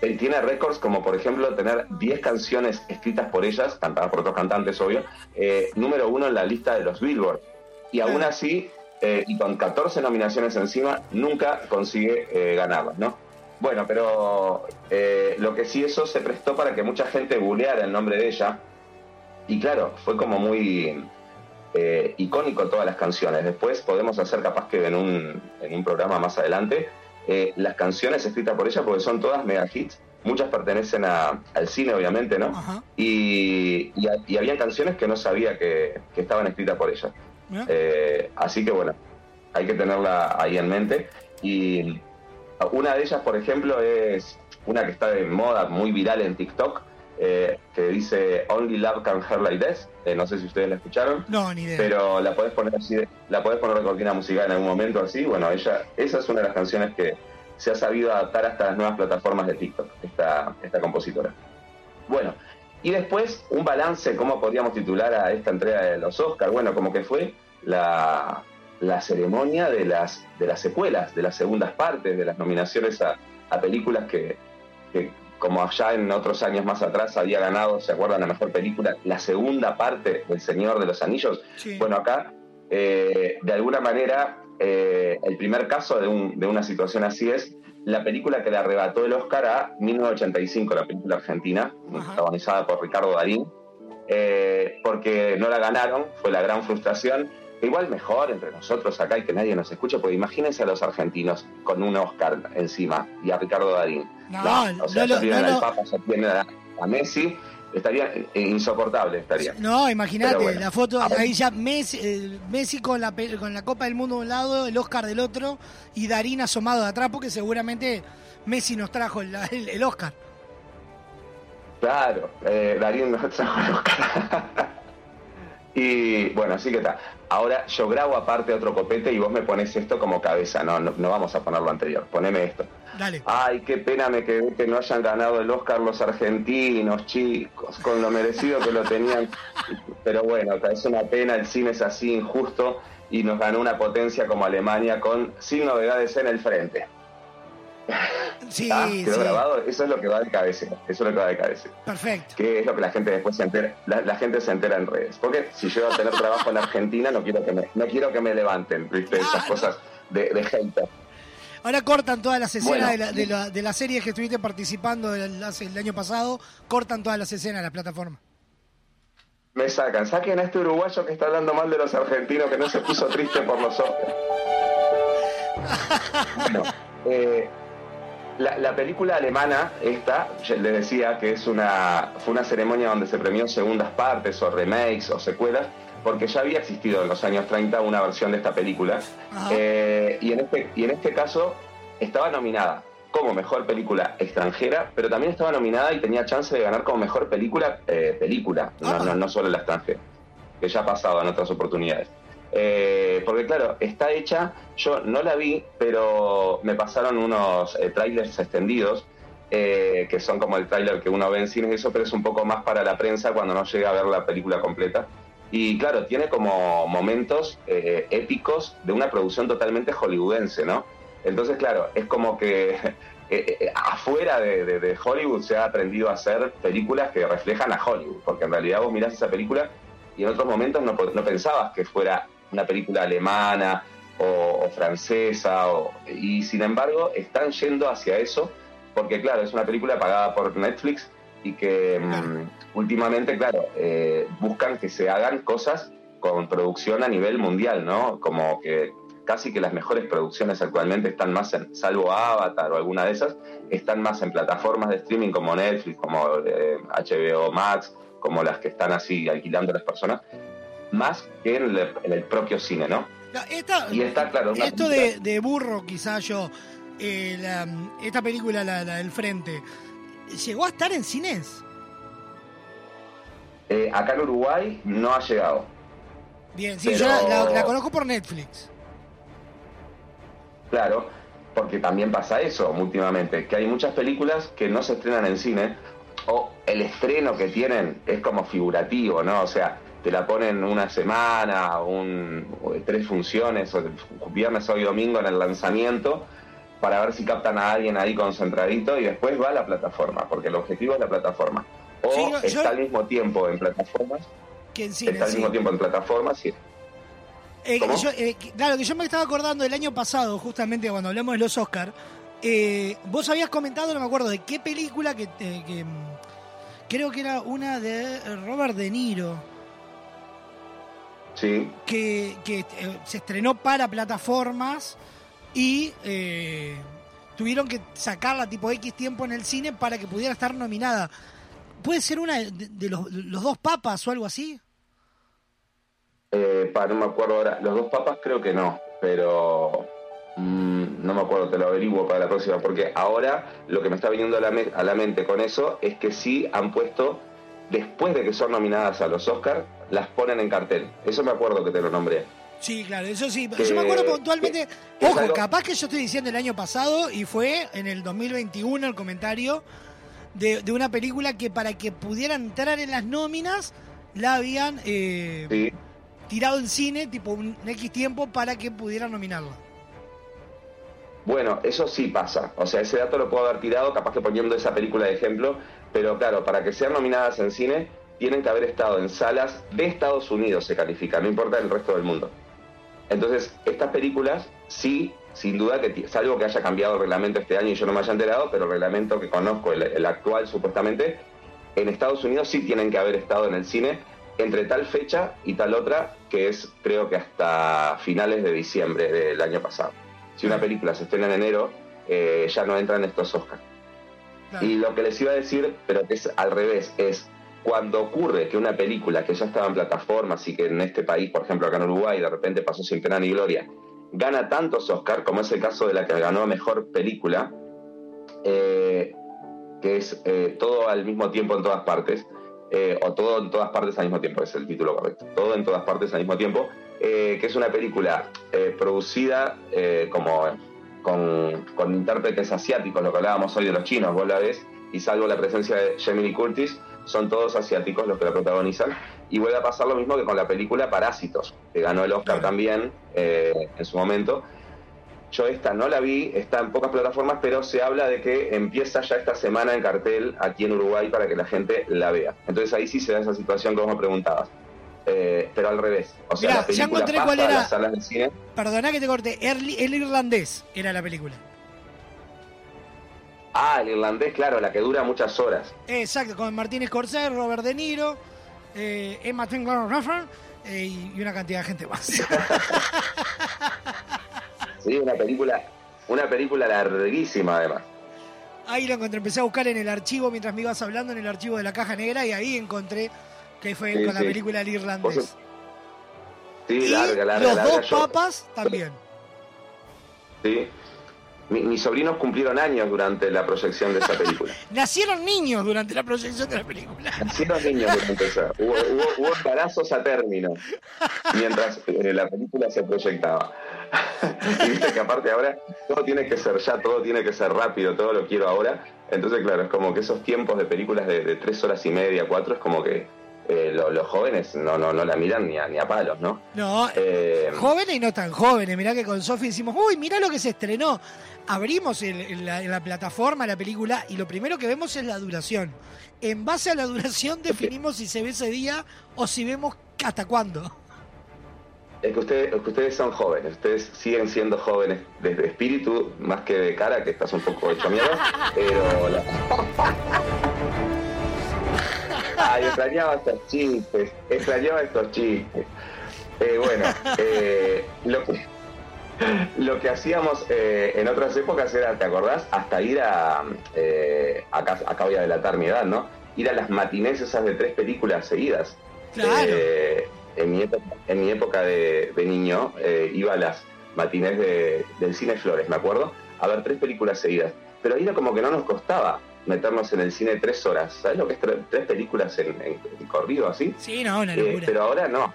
Eh, Tiene récords como por ejemplo tener 10 canciones escritas por ellas, cantadas por otros cantantes, obvio, eh, número uno en la lista de los Billboard. Y aún así, eh, y con 14 nominaciones encima, nunca consigue eh, ganarlas, ¿no? Bueno, pero eh, lo que sí eso se prestó para que mucha gente googleara el nombre de ella. Y claro, fue como muy eh, icónico todas las canciones. Después podemos hacer capaz que en un, en un programa más adelante eh, las canciones escritas por ella, porque son todas mega hits. Muchas pertenecen a- al cine, obviamente, ¿no? Y, y, ha- y habían canciones que no sabía que, que estaban escritas por ella. Eh, así que bueno, hay que tenerla ahí en mente. Y una de ellas, por ejemplo, es una que está de moda, muy viral en TikTok, eh, que dice Only Love Can Hurt Like This. Eh, no sé si ustedes la escucharon. No, ni idea. Pero la podés poner así, de- la podés poner de cortina musical en algún momento así. Bueno, ella, esa es una de las canciones que se ha sabido adaptar hasta las nuevas plataformas de TikTok, esta, esta compositora. Bueno, y después un balance, ¿cómo podríamos titular a esta entrega de los Oscars? Bueno, como que fue la, la ceremonia de las, de las secuelas, de las segundas partes, de las nominaciones a, a películas que, que, como allá en otros años más atrás había ganado, ¿se acuerdan? La mejor película, la segunda parte del Señor de los Anillos. Bueno, acá, eh, de alguna manera, eh, el primer caso de, un- de una situación así es la película que le arrebató el Oscar a 1985, la película argentina, protagonizada por Ricardo Darín, eh, porque no la ganaron, fue la gran frustración. Igual mejor entre nosotros acá y que nadie nos escuche, porque imagínense a los argentinos con un Oscar encima y a Ricardo Darín. No, o sea, no ya tienen no al Papa, ya tienen a, a Messi, estaría eh, insoportable, estaría. No, imagínate, bueno. la foto, ahí ya Messi, eh, Messi con, la, con la Copa del Mundo de un lado, el Oscar del otro, y Darín asomado de atrás, porque seguramente Messi nos trajo el, el- el Oscar. Claro, eh, Darín nos trajo el Oscar. y bueno, así que está. Ahora yo grabo aparte otro copete y vos me pones esto como cabeza, no, no, no vamos a poner lo anterior, poneme esto. Dale. Ay, qué pena me quedé que no hayan ganado el Oscar los argentinos, chicos, con lo merecido que lo tenían. Pero bueno, es una pena, el cine es así injusto y nos ganó una potencia como Alemania con sin novedades en el frente. Sí, Ah, ¿Quedó sí. grabado? Eso es lo que va de cabeza, eso es lo que va de cabeza Perfecto. que es lo que la gente después se entera, la, la gente se entera en redes. Porque si yo voy a tener trabajo en Argentina, no quiero que me, no quiero que me levanten, ¿viste? Esas cosas de, de hater. Ahora cortan todas las escenas Bueno. de, la, de, la, de las series que estuviste participando el, año pasado, cortan todas las escenas de la plataforma. Me sacan, saquen a este uruguayo que está hablando mal de los argentinos, que no se puso triste por los Oscars. Bueno, eh, la, la película alemana, esta, les decía que es una, fue una ceremonia donde se premió segundas partes o remakes o secuelas, porque ya había existido en los años 30 una versión de esta película. Eh, y, en este, y en este caso estaba nominada como mejor película extranjera, pero también estaba nominada y tenía chance de ganar como mejor película, eh, película, no, no, no solo la extranjera. que ya ha pasado en otras oportunidades. Eh, porque claro, está hecha, yo no la vi, pero me pasaron unos eh, trailers extendidos, eh, que son como el trailer que uno ve en cines y eso, pero es un poco más para la prensa cuando no llega a ver la película completa. Y claro, tiene como momentos eh, épicos de una producción totalmente hollywoodense, ¿no? Entonces, claro, es como que afuera de, Hollywood se ha aprendido a hacer películas que reflejan a Hollywood, porque en realidad vos mirás esa película y en otros momentos no pensabas que fuera una película alemana o, o francesa, o- y sin embargo están yendo hacia eso, porque claro, es una película pagada por Netflix y que mm, últimamente, claro, eh, buscan que se hagan cosas con producción a nivel mundial, ¿no? Como que casi que las mejores producciones actualmente están más en, salvo Avatar o alguna de esas, están más en plataformas de streaming como Netflix, como eh, HBO Max, como las que están así alquilando a las personas, más que en el, en el propio cine, ¿no? No, esta- Y está claro. esto de, de burro, quizá yo, eh, la- esta película, la, la del frente, ¿llegó a estar en cines? eh, acá en Uruguay no ha llegado. Bien, sí, Pero- yo la, la- la conozco por Netflix. Claro, porque también pasa eso últimamente, que hay muchas películas que no se estrenan en cine o el estreno que tienen es como figurativo, ¿no? O sea, te la ponen una semana, un, o tres funciones, o viernes, sábado y domingo en el lanzamiento para ver si captan a alguien ahí concentradito y después va a la plataforma, porque el objetivo es la plataforma. O Sí, está yo- al mismo tiempo en plataformas, está al sí. mismo tiempo en plataformas y Eh, yo, eh, claro, que yo me estaba acordando del año pasado, justamente cuando hablamos de los Oscar. eh, vos habías comentado, no me acuerdo de qué película, que, eh, que, mm, creo que era una de Robert De Niro, sí. que, que, eh, se estrenó para plataformas y eh, tuvieron que sacarla tipo X tiempo en el cine para que pudiera estar nominada. ¿Puede ser una de, de los, los dos papas o algo así? Eh, pa, no me acuerdo ahora. Los dos papas creo que no, pero mm, no me acuerdo, te lo averiguo para la próxima, porque ahora lo que me está viniendo a la, me- a la mente con eso es que sí han puesto, después de que son nominadas a los Oscars, las ponen en cartel. Eso me acuerdo que te lo nombré. Sí, claro, eso sí. Que- yo me acuerdo puntualmente. que Ojo, algo- capaz que yo estoy diciendo el año pasado y fue en el 2021 el comentario de, de una película que para que pudiera entrar en las nóminas la habían eh, Sí. tirado en cine, tipo un X tiempo, para que pudieran nominarla. Bueno, eso sí pasa. O sea, ese dato lo puedo haber tirado, capaz que poniendo esa película de ejemplo, pero claro, para que sean nominadas en cine, tienen que haber estado en salas de Estados Unidos, se califica, no importa el resto del mundo. Entonces, estas películas sí, sin duda, que salvo que haya cambiado el reglamento este año y yo no me haya enterado, pero el reglamento que conozco, el, el actual supuestamente, en Estados Unidos sí tienen que haber estado en el cine entre tal fecha y tal otra, que es creo que hasta finales de diciembre del año pasado. Si una película se estrena en enero, eh, ya no entran estos Oscars. Y lo que les iba a decir, pero que es al revés, es cuando ocurre que una película que ya estaba en plataformas y que en este país, por ejemplo acá en Uruguay, de repente pasó sin pena ni gloria, gana tantos Oscars, como es el caso de la que ganó Mejor Película, eh, que es eh, todo al mismo tiempo en todas partes, eh, o todo en todas partes al mismo tiempo, es el título correcto, todo en todas partes al mismo tiempo, que es una película producida como con, con intérpretes asiáticos, lo que hablábamos hoy de los chinos, vos la ves, y salvo la presencia de Lee Curtis, son todos asiáticos los que la protagonizan. Y vuelve a pasar lo mismo que con la película Parásitos, que ganó el Oscar también eh, en su momento. Yo esta no la vi, está en pocas plataformas, pero se habla de que empieza ya esta semana en cartel aquí en Uruguay para que la gente la vea. Entonces ahí sí se da esa situación que vos me preguntabas. Eh, pero al revés. O sea, Mirá, la ya encontré cuál era. de cine. Perdona que te corte. El irlandés era la película. Ah, el irlandés, claro, la que dura muchas horas. Exacto, con Martínez Scorsese, Robert De Niro, eh, Emma Thompson eh, y y una cantidad de gente más. Sí, una película, una película larguísima además. Ahí lo encontré, empecé a buscar en el archivo mientras me ibas hablando, en el archivo de la caja negra, y ahí encontré que fue Sí, con la película El Irlandés. Sí, Y larga, larga, los larga. dos Yo- papas también. Sí. mi- mis sobrinos cumplieron años durante la proyección de esa película. Nacieron niños durante la proyección de la película. Nacieron niños durante esa. Hubo, hubo, hubo embarazos a término mientras eh, la película se proyectaba. y viste que aparte ahora todo tiene que ser ya, todo tiene que ser rápido, todo lo quiero ahora. Entonces, claro, es como que esos tiempos de películas de, de tres horas y media, cuatro, es como que eh, lo- los jóvenes no, no, no la miran ni a, ni a palos, ¿no? No, Eh, jóvenes y no tan jóvenes. Mirá que con Sofi decimos, uy, mirá lo que se estrenó. Abrimos el- la, la plataforma la película y lo primero que vemos es la duración. En base a la duración definimos si se ve ese día o si vemos hasta cuándo. Es que, ustedes, es que ustedes son jóvenes, ustedes siguen siendo jóvenes desde espíritu, más que de cara, que estás un poco hecho mierda, pero... la- Ay, extrañaba estos chistes, extrañaba estos chistes. Eh, bueno, eh, lo que... Lo que hacíamos eh, en otras épocas era, ¿te acordás? Hasta ir a... acá, acá voy a delatar mi edad, ¿no? Ir a las matinés esas de tres películas seguidas. Claro. En, mi época, en mi época de, de niño iba a las matinés de- del Cine Flores, me acuerdo, a ver tres películas seguidas. Pero ahí era como que no nos costaba meternos en el cine tres horas. ¿Sabes lo que es tre- tres películas en, en- en corrido así? Sí, no, una Eh, locura. pero ahora no.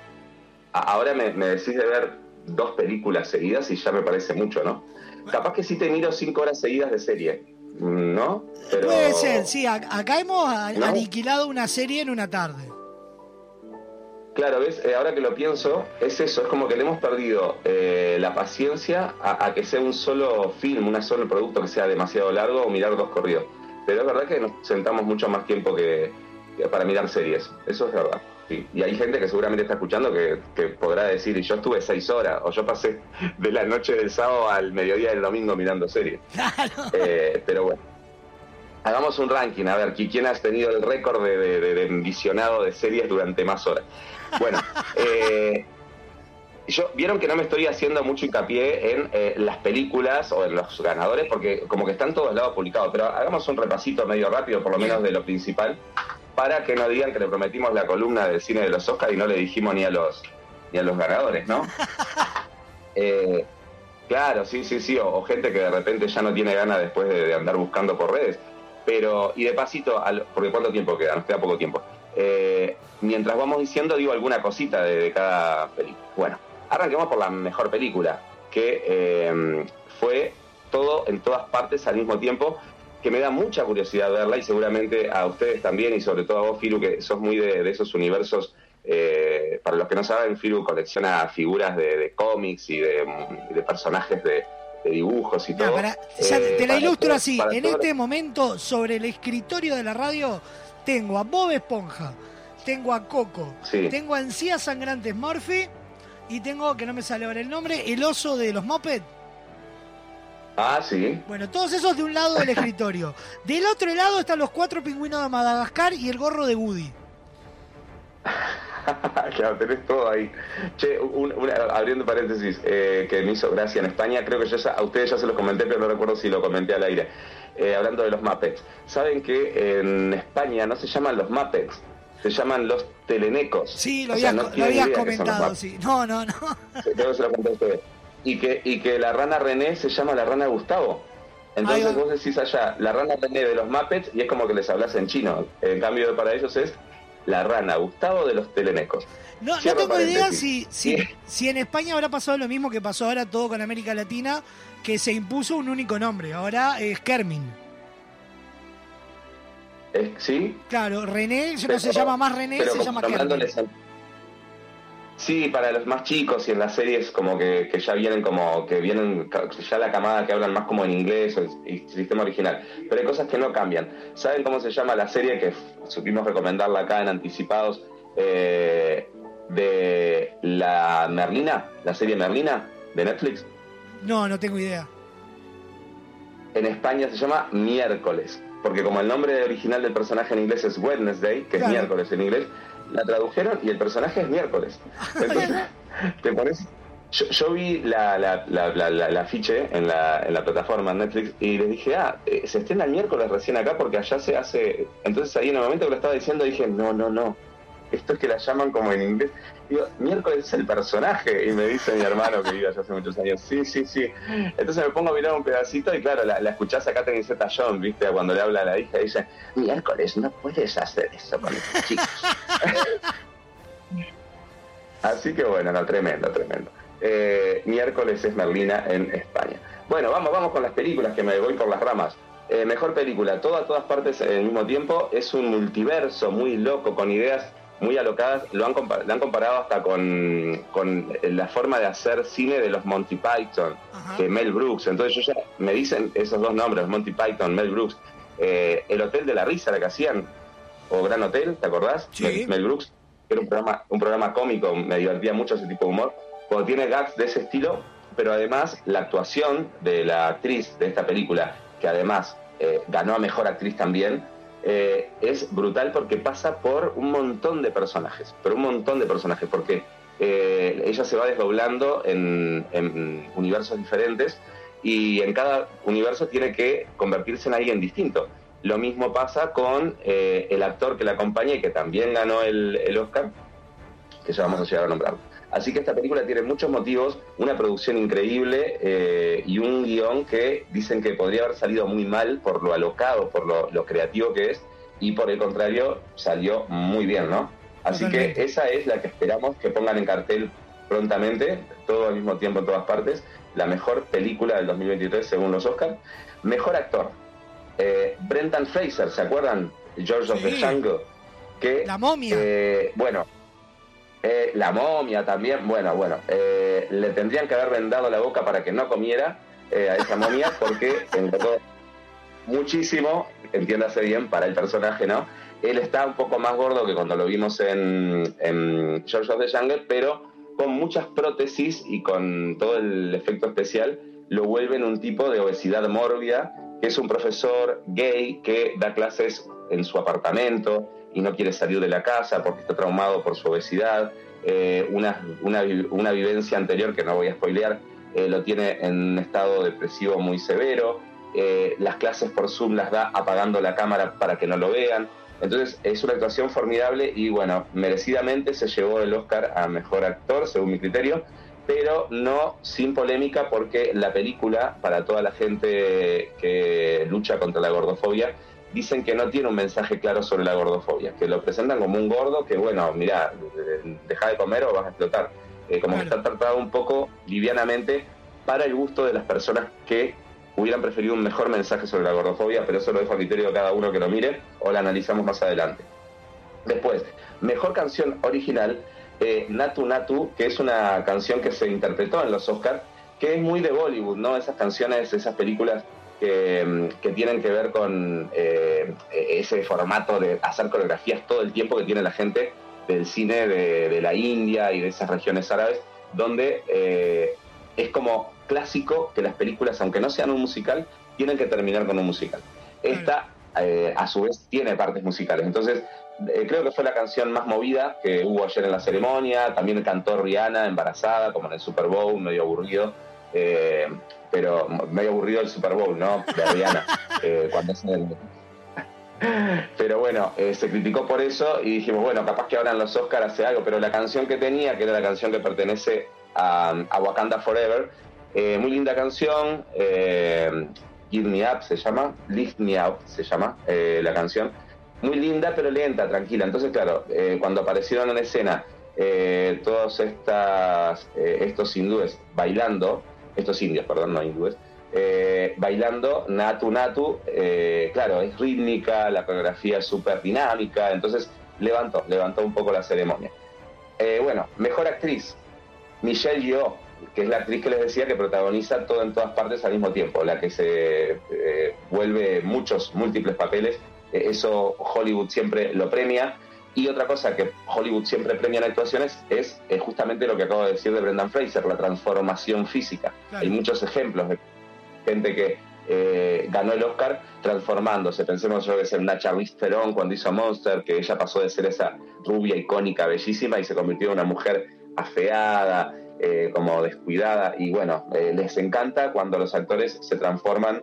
Ahora me, me decís de ver dos películas seguidas y ya me parece mucho, ¿no? Capaz que sí te miro cinco horas seguidas de serie, ¿no? Pero... Puede ser, sí. Acá hemos aniquilado una serie en una tarde. Claro, ¿ves? Eh, ahora que lo pienso, es eso, es como que le hemos perdido eh, la paciencia a, a que sea un solo film, un solo producto que sea demasiado largo o mirar dos corridos. Pero es verdad que nos sentamos mucho más tiempo que, que para mirar series, eso es verdad. sí. Y hay gente que seguramente está escuchando que, que podrá decir, y yo estuve seis horas, o yo pasé de la noche del sábado al mediodía del domingo mirando series. Eh, pero bueno. Hagamos un ranking, a ver, ¿qui- ¿quién has tenido el récord de, de, de- de visionado de series durante más horas? Bueno, eh, yo vieron que no me estoy haciendo mucho hincapié en eh, las películas o en los ganadores, porque como que están todos lados publicados, pero hagamos un repasito medio rápido, por lo menos de lo principal, para que no digan que le prometimos la columna del cine de los Oscars y no le dijimos ni a los, ni a los ganadores, ¿no? Eh, claro, sí, sí, sí, o, o gente que de repente ya no tiene ganas después de, de andar buscando por redes. Pero, y de pasito, al- porque ¿cuánto tiempo queda? Nos queda poco tiempo. Eh, mientras vamos diciendo, digo alguna cosita de, de cada película. Bueno, arranquemos por la mejor película, que eh, fue todo en todas partes al mismo tiempo, que me da mucha curiosidad verla y seguramente a ustedes también y sobre todo a vos, Firu, que sos muy de, de esos universos. eh, para los que no saben, Firu colecciona figuras de, de cómics y de, de personajes de, de dibujos y todo. para- ya te- Eh, te la para ilustro así. para En todo- este momento, sobre el escritorio de la radio, tengo a Bob Esponja, tengo a Coco, Sí. tengo a Encías Sangrantes Murphy y tengo, que no me sale ahora el nombre, el oso de los Muppets. Ah, sí. Bueno, todos esos de un lado del escritorio. Del otro lado están los cuatro pingüinos de Madagascar y el gorro de Woody. claro, tenés todo ahí. Che, un- una- abriendo paréntesis, eh, que me hizo gracia en España, creo que yo ya- a ustedes ya se los comenté, pero no recuerdo si lo comenté al aire. Eh, hablando de los Muppets. ¿Saben que en España no se llaman los Muppets? Se llaman los telenecos. Sí, lo sea, habías, no lo habías comentado, sí. No, no, no. Creo que se lo conté a ustedes. Y que, y que la rana René se llama la rana Gustavo. Entonces vos decís allá, la rana René de los Muppets, y es como que les hablas en chino. En cambio, para ellos es la rana Gustavo de los telenecos. No, no tengo idea si, si, si en España habrá pasado lo mismo que pasó ahora todo con América Latina, que se impuso un único nombre. Ahora es Kermin. Eh, ¿Sí? Claro, René no Pero- se llama más René, pero se llama al- Sí, para los más chicos y en las series como que, que ya vienen como que vienen ya la camada que hablan más como en inglés o el, sistema original. Pero hay cosas que no cambian. ¿Saben cómo se llama la serie que supimos recomendarla acá en anticipados eh, de la Merlina, la serie Merlina de Netflix? No, no tengo idea. En España se llama Miércoles, porque como el nombre original del personaje en inglés es Wednesday, que Claro. es miércoles en inglés, la tradujeron y el personaje es miércoles. Entonces, te pones... Yo, yo vi la, la, la, la, la- la afiche en la, en la plataforma Netflix y les dije, ah, eh, se estrena el miércoles recién acá porque allá se hace... Entonces ahí en el momento que lo estaba diciendo dije, no, no, no, esto es que la llaman como en inglés. Digo, miércoles es el personaje. Y me dice mi hermano que vive allá hace muchos años, sí, sí, sí. Entonces me pongo a mirar un pedacito y claro, la, la escuchás acá en Zeta John, ¿viste? Cuando le habla a la hija, dice, miércoles, no puedes hacer eso con estos chicos. Así que bueno, no, tremendo, tremendo. Eh, miércoles es Merlina en España. Bueno, vamos, vamos con las películas que me voy por las ramas. Eh, mejor película, todo a todas partes al mismo tiempo. Es un multiverso muy loco, con ideas muy alocadas. Lo han, lo han comparado hasta con, con la forma de hacer cine de los Monty Python, que Mel Brooks. Entonces yo ya me dicen esos dos nombres, Monty Python, Mel Brooks. Eh, el Hotel de la Risa, la que hacían, o Gran Hotel, ¿te acordás? Mel, Mel Brooks, que era un programa, un programa cómico, me divertía mucho ese tipo de humor. Cuando tiene gags de ese estilo, pero además la actuación de la actriz de esta película, que además eh, ganó a Mejor Actriz también, eh, es brutal porque pasa por un montón de personajes, pero un montón de personajes, porque eh, ella se va desdoblando en, universos diferentes y en cada universo tiene que convertirse en alguien distinto. Lo mismo pasa con eh, el actor que la acompaña y que también ganó el, el Oscar, que ya vamos a llegar a nombrar. Así que esta película tiene muchos motivos, una producción increíble eh, y un guion que dicen que podría haber salido muy mal por lo alocado, por lo, lo creativo que es, y por el contrario salió muy bien, ¿no? Así Totalmente. que esa es la que esperamos que pongan en cartel prontamente, todo al mismo tiempo en todas partes, la mejor película del 2023 según los Oscars. Mejor actor, eh, Brendan Fraser, ¿se acuerdan? George of the. Jungle. Que, La momia. eh, bueno, eh, la momia también, bueno, bueno, eh, le tendrían que haber vendado la boca para que no comiera eh, a esa momia porque engordó muchísimo, entiéndase bien, para el personaje, ¿no? Él está un poco más gordo que cuando lo vimos en, en George of the Jungle, pero con muchas prótesis y con todo el efecto especial, lo vuelven un tipo de obesidad mórbida, que es un profesor gay que da clases en su apartamento y no quiere salir de la casa porque está traumado por su obesidad. Eh, una, una, una vivencia anterior que no voy a spoilear, eh, lo tiene en un estado depresivo muy severo. Eh, las clases por Zoom las da apagando la cámara para que no lo vean. Entonces es una actuación formidable y bueno, merecidamente se llevó el Oscar a Mejor Actor, según mi criterio, pero no sin polémica porque la película, para toda la gente que lucha contra la gordofobia, dicen que no tiene un mensaje claro sobre la gordofobia, que lo presentan como un gordo que, bueno, mira, deja de comer o vas a explotar. Eh, como que está tratado un poco livianamente para el gusto de las personas que hubieran preferido un mejor mensaje sobre la gordofobia, pero eso lo dejo a criterio de cada uno que lo mire o la analizamos más adelante. Después, mejor canción original, eh, Natu Natu, que es una canción que se interpretó en los Oscars, que es muy de Bollywood, ¿no? Esas canciones, esas películas que, tienen que ver con eh, ese formato de hacer coreografías todo el tiempo que tiene la gente del cine de, la India y de esas regiones árabes, donde eh, es como clásico que las películas, aunque no sean un musical, tienen que terminar con un musical. Esta, eh, a su vez, tiene partes musicales. Entonces, creo que fue la canción más movida que hubo ayer en la ceremonia. También cantó Rihanna embarazada, como en el Super Bowl, medio aburrido. Pero medio aburrido el Super Bowl, ¿no? De Rihanna. eh, cuando hacen el- pero bueno, eh, se criticó por eso y dijimos, bueno, capaz que ahora en los Oscars hace algo, pero la canción que tenía, que era la canción que pertenece a, a Wakanda Forever, eh, muy linda canción, eh, Give Me Up se llama, Lift Me Up se llama eh, la canción, muy linda pero lenta, tranquila. Entonces, claro, eh, cuando aparecieron en escena eh, todos estas, eh, estos hindúes bailando, estos indios, perdón, no hindúes, eh, bailando Natu Natu, eh, claro, es rítmica, la coreografía es súper dinámica, entonces levantó, levantó un poco la ceremonia. Eh, bueno, mejor actriz, Michelle Yeoh, que es la actriz que les decía que protagoniza todo en todas partes al mismo tiempo, la que se vuelve muchos, múltiples papeles, eso Hollywood siempre lo premia. Y otra cosa que Hollywood siempre premia en actuaciones es, eh, justamente lo que acabo de decir de Brendan Fraser, la transformación física. Claro. Hay muchos ejemplos de gente que eh, ganó el Oscar transformándose. Pensemos yo que es en una Charlize Theron cuando hizo Monster, que ella pasó de ser esa rubia icónica, bellísima, y se convirtió en una mujer afeada, eh, como descuidada. Y bueno, eh, les encanta cuando los actores se transforman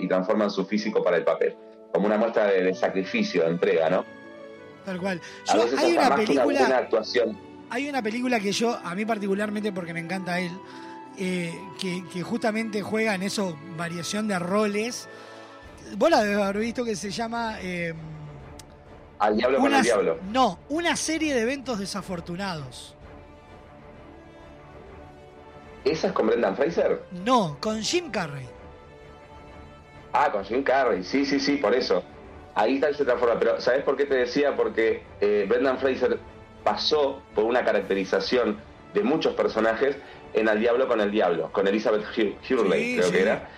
y transforman su físico para el papel. Como una muestra de, de sacrificio, de entrega, ¿no? Tal cual. A Yo- veces hay una película, actuación. hay una película que yo, a mí particularmente porque me encanta él, eh, que, que justamente juega en eso, variación de roles. Vos la debes haber visto que se llama... eh, Al diablo con una- el diablo. No, una serie de eventos desafortunados. ¿Esa es con Brendan Fraser? No, con Jim Carrey. Ah, con Jim Carrey, sí, sí, sí, por eso. Ahí está se transforma. Pero ¿sabes por qué te decía? Porque eh, Brendan Fraser pasó por una caracterización de muchos personajes en Al Diablo con el Diablo, con Elizabeth Hur- Hurley, Sí, creo sí. que era.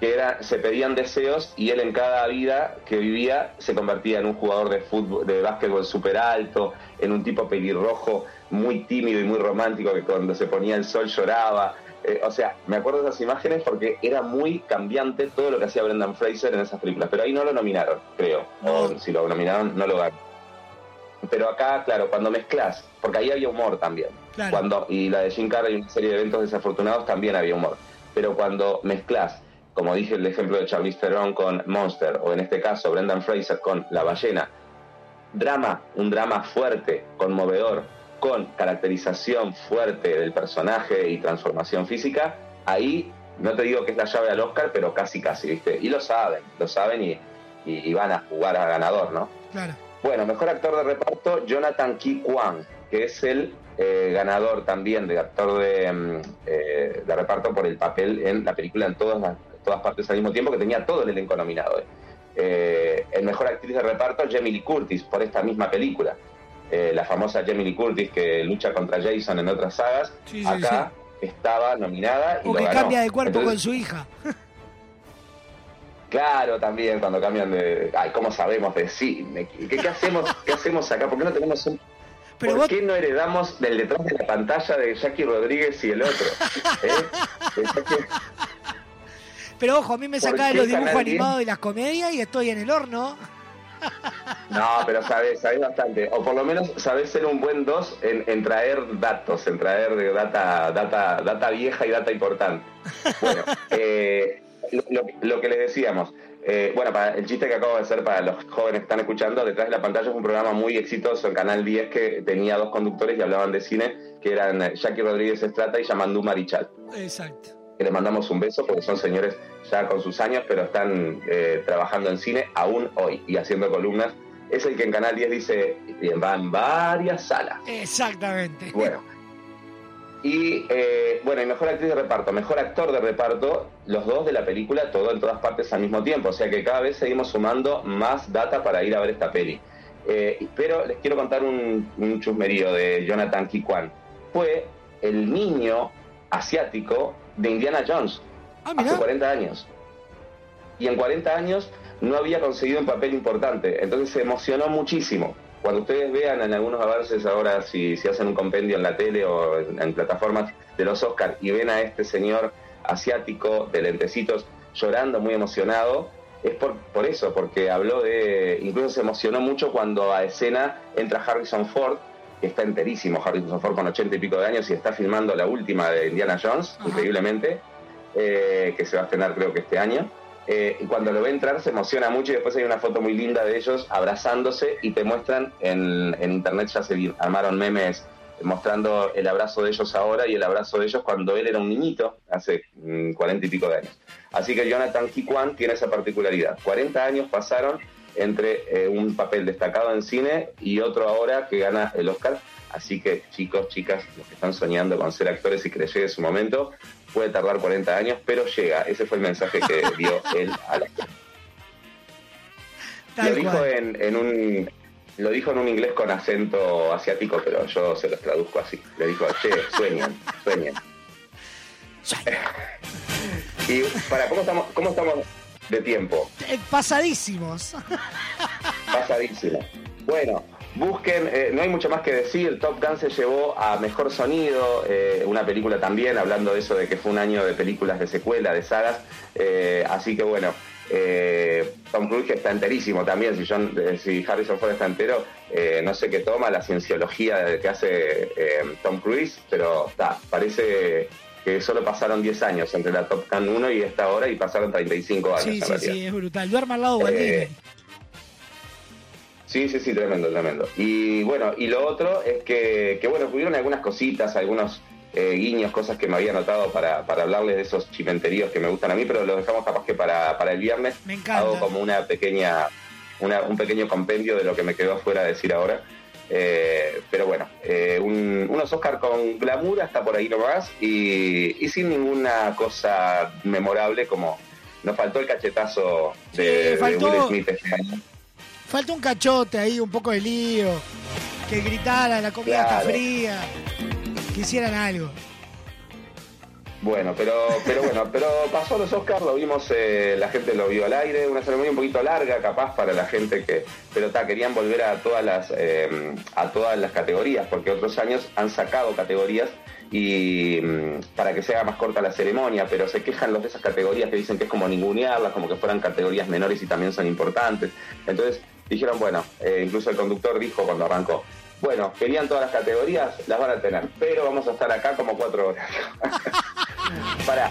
Que era, se pedían deseos y él en cada vida que vivía se convertía en un jugador de fútbol, de básquetbol súper alto, en un tipo pelirrojo muy tímido y muy romántico que cuando se ponía el sol lloraba. Eh, o sea, me acuerdo de esas imágenes porque era muy cambiante todo lo que hacía Brendan Fraser en esas películas. Pero ahí no lo nominaron, creo. O si lo nominaron, no lo ganó. Pero acá, claro, cuando mezclas, porque ahí había humor también. Claro. Cuando, y la de Jim Carrey, una serie de eventos desafortunados, también había humor. Pero cuando mezclas, como dije el ejemplo de Charlize Theron con Monster, o en este caso Brendan Fraser con La Ballena, drama, un drama fuerte, conmovedor, con caracterización fuerte del personaje y transformación física, ahí no te digo que es la llave al Oscar, pero casi casi, ¿viste? Y lo saben, lo saben y, y- y van a jugar a ganador, ¿no? Claro. Bueno, mejor actor de reparto, Jonathan Ki Kwan, que es el eh, ganador también de actor de, mm, eh, de reparto por el papel en la película en todas, las- todas partes al mismo tiempo, que tenía todo el elenco nominado. Eh, el mejor actriz de reparto, Jamie Lee Curtis, por esta misma película. Eh, la famosa Jamie Lee Curtis que lucha contra Jason en otras sagas, Sí, sí, acá estaba nominada y O lo que ganó. cambia de cuerpo Entonces, con su hija. Claro, también cuando cambian de. Ay, ¿cómo sabemos de cine? ¿Qué, qué hacemos, ¿Qué hacemos acá? ¿Por qué no tenemos un.? ¿Por qué no heredamos del detrás de la pantalla de Jackie Rodríguez y el otro? ¿Eh? Jackie- Pero ojo, a mí me ¿Por saca de los dibujos Canal 10? animados y las comedias y estoy en el horno. No, pero sabes, sabes bastante. O por lo menos sabes ser un buen dos en, en traer datos, en traer data, data, data vieja y data importante. Bueno, eh, lo, que les decíamos. eh, bueno, para el chiste que acabo de hacer para los jóvenes que están escuchando, Detrás de la pantalla es un programa muy exitoso en Canal 10 que tenía dos conductores y hablaban de cine, que eran Jackie Rodríguez Estrata y Yamandú Marichal Exacto. Que les mandamos un beso porque son señores ya con sus años, pero están eh, trabajando en cine aún hoy y haciendo columnas. Es el que en Canal 10 dice, "Bien, va en varias salas. Exactamente. Bueno. Y eh, bueno, y mejor actriz de reparto, mejor actor de reparto, los dos de la película, todo en todas partes al mismo tiempo. O sea que cada vez seguimos sumando más data para ir a ver esta peli. Eh, pero les quiero contar un, un chusmerío de Jonathan Kikwan. Fue el niño asiático de Indiana Jones hace 40 años. Y en 40 años no había conseguido un papel importante. Entonces se emocionó muchísimo. Cuando ustedes vean en algunos avances ahora, si, si hacen un compendio en la tele o en, en plataformas de los Oscars y ven a este señor asiático de lentecitos llorando muy emocionado, es por, por eso, porque habló de. Incluso se emocionó mucho cuando a escena entra Harrison Ford, que está enterísimo, Harrison Ford con ochenta y pico de años y está filmando la última de Indiana Jones, increíblemente, eh, que se va a estrenar creo que este año. Eh, y cuando lo ve entrar se emociona mucho y después hay una foto muy linda de ellos abrazándose y te muestran en, en internet ya se armaron memes mostrando el abrazo de ellos ahora y el abrazo de ellos cuando él era un niñito, hace mm, cuarenta y pico de años. Así que Jonathan Kikwan tiene esa particularidad. 40 años pasaron entre eh, un papel destacado en cine y otro ahora que gana el Oscar. Así que chicos, chicas, los que están soñando con ser actores y que les llegue su momento, puede tardar 40 años, pero llega. Ese fue el mensaje que dio él a la. Tal Lo dijo en un lo dijo en un inglés con acento asiático, pero yo se los traduzco así. Le dijo, che, sueñen, sueñen. y para, ¿cómo estamos, cómo estamos de tiempo? Eh, Pasadísimos. Pasadísimo. Bueno, busquen, eh, no hay mucho más que decir. Top Gun se llevó a mejor sonido, eh, una película también, hablando de eso de que fue un año de películas de secuela, de sagas. Eh, así que bueno, eh, Tom Cruise que está enterísimo también. Si, John, si Harrison Ford está entero, eh, no sé qué toma la cienciología que hace Tom Cruise, pero está, parece que solo pasaron 10 años entre la Top Gun 1 y esta hora y pasaron 35 años Sí, sí, realidad. sí, es brutal. Duerme al lado de Eh, Disney. Sí, sí, sí, tremendo, tremendo. Y bueno, y lo otro es que, que bueno, hubieron algunas cositas, algunos eh, guiños, cosas que me había notado para, para hablarles de esos chimenteríos que me gustan a mí, pero los dejamos capaz que para, para el viernes. Me encanta. Hago como una pequeña, una- un pequeño compendio de lo que me quedó afuera de decir ahora. Eh, pero bueno, eh, un- unos Oscar con glamour hasta por ahí nomás y, y sin ninguna cosa memorable como nos faltó el cachetazo de, de faltó- Will Smith este. Falta un cachote ahí, un poco de lío. Que gritara, la comida está fría. Que hicieran algo. Bueno, pero, pero bueno, pero pasó los Oscars, lo vimos, eh, la gente lo vio al aire, una ceremonia un poquito larga, capaz para la gente que, pero ta, querían volver a todas las, eh, a todas las categorías, porque otros años han sacado categorías y mm, para que se haga más corta la ceremonia, pero se quejan los de esas categorías que dicen que es como ningunearlas, como que fueran categorías menores y también son importantes. Entonces dijeron, bueno, eh, incluso el conductor dijo cuando arrancó, bueno, querían todas las categorías, las van a tener, pero vamos a estar acá como cuatro horas. Para.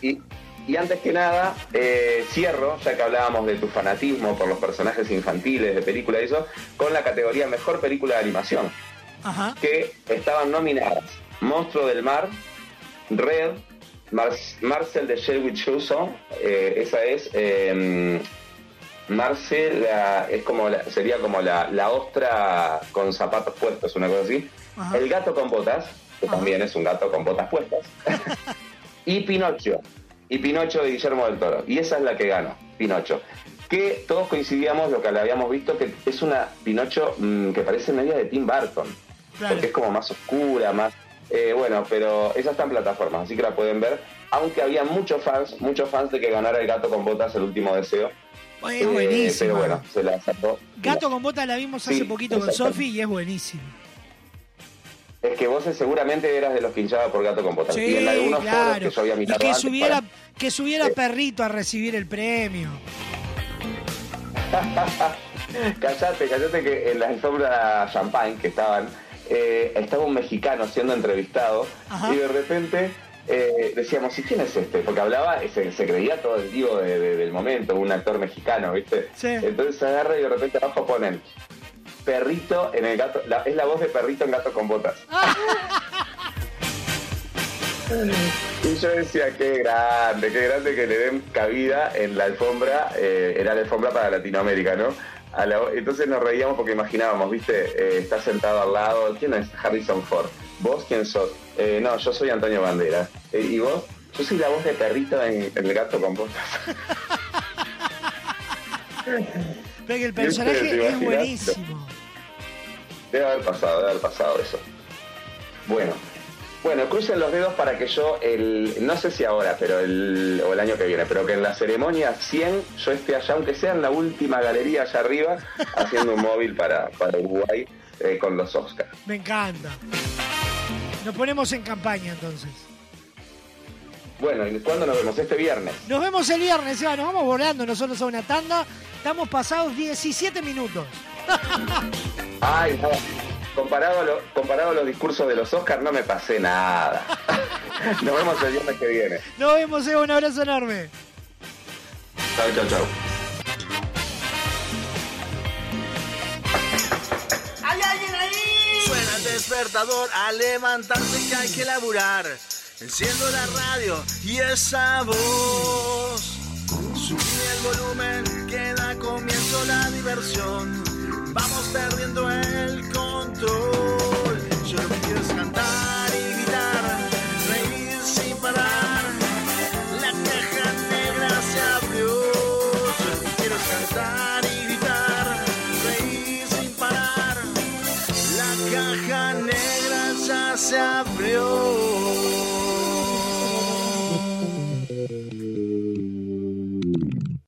Y, y- y antes que nada, eh, cierro, ya que hablábamos de tu fanatismo por los personajes infantiles de película y eso, con la categoría Mejor Película de Animación, Ajá. que estaban nominadas Monstruo del Mar, Red, Mar- Marcel de Sherwood Choson, eh, esa es... eh, Marcel la- es como la- sería como la, la ostra con zapatos puestos, una cosa así. Ajá. El gato con botas, que también es un gato con botas puestas. y Pinocho. Y Pinocho de Guillermo del Toro. Y esa es la que ganó, Pinocho. Que todos coincidíamos, lo que le habíamos visto, que es una Pinocho mm, que parece media de Tim Burton. Porque es como más oscura, más... eh, bueno, pero esa está en plataformas, así que la pueden ver. Aunque había muchos fans, muchos fans de que ganara el gato con botas el último deseo. Es Eh, buenísima. Pero bueno, se la sacó. Gato con bota la vimos hace Sí, poquito con. Sofi y es buenísimo. Es que vos seguramente eras de los que hinchaba por gato con botas. Sí, y en algunos claro. que yo había Y que subiera, para- que subiera Sí. perrito a recibir el premio. Callate, callate que en la alfombra champagne que estaban, eh, estaba un mexicano siendo entrevistado Ajá. y de repente eh, decíamos, ¿y quién es este? Porque hablaba, se, se creía todo el divo de- de- del momento, un actor mexicano, ¿viste? Entonces se agarra y de repente abajo ponen perrito en el gato, la- es la voz de perrito en gato con botas. Y yo decía, qué grande, qué grande que le den cabida en la alfombra, eh, era la alfombra para Latinoamérica, ¿no? A la- entonces nos reíamos porque imaginábamos, ¿viste? Eh, está sentado al lado, ¿quién es? Harrison Ford. ¿Vos quién sos? "Eh, no, yo soy Antonio Banderas. "Eh, ¿Y vos? Yo soy la voz de perrito en, el gato con botas. Pero que el personaje ¿Te es buenísimo. Debe haber pasado, debe haber pasado eso. Bueno, bueno, crucen los dedos para que yo, el, no sé si ahora, pero el, o el año que viene, pero que en la ceremonia 100 yo esté allá, aunque sea en la última galería allá arriba, haciendo un móvil para, para Uruguay eh, con los Oscars. Me encanta. Nos ponemos en campaña entonces. Bueno, ¿y cuándo nos vemos? Este viernes. Nos vemos el viernes, Eva. Nos vamos volando nosotros a una tanda. Estamos pasados 17 minutos. Ay, no. Comparado a, lo- comparado a los discursos de los Oscars, no me pasé nada. Nos vemos el viernes que viene. Nos vemos, Eva. Un abrazo enorme. Chau, chau, chau. Suena el despertador a levantarse que hay que laburar. Enciendo la radio y esa voz. Sube el volumen que da comienzo la diversión. Vamos perdiendo el control. Yo lo que cantar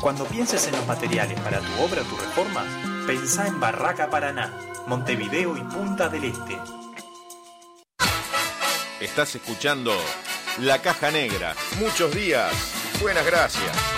Cuando pienses en los materiales para tu obra o tu reforma, Pensá en Barraca Paraná, Montevideo y Punta del Este. Estás escuchando La Caja Negra. Muchos días. Buenas gracias.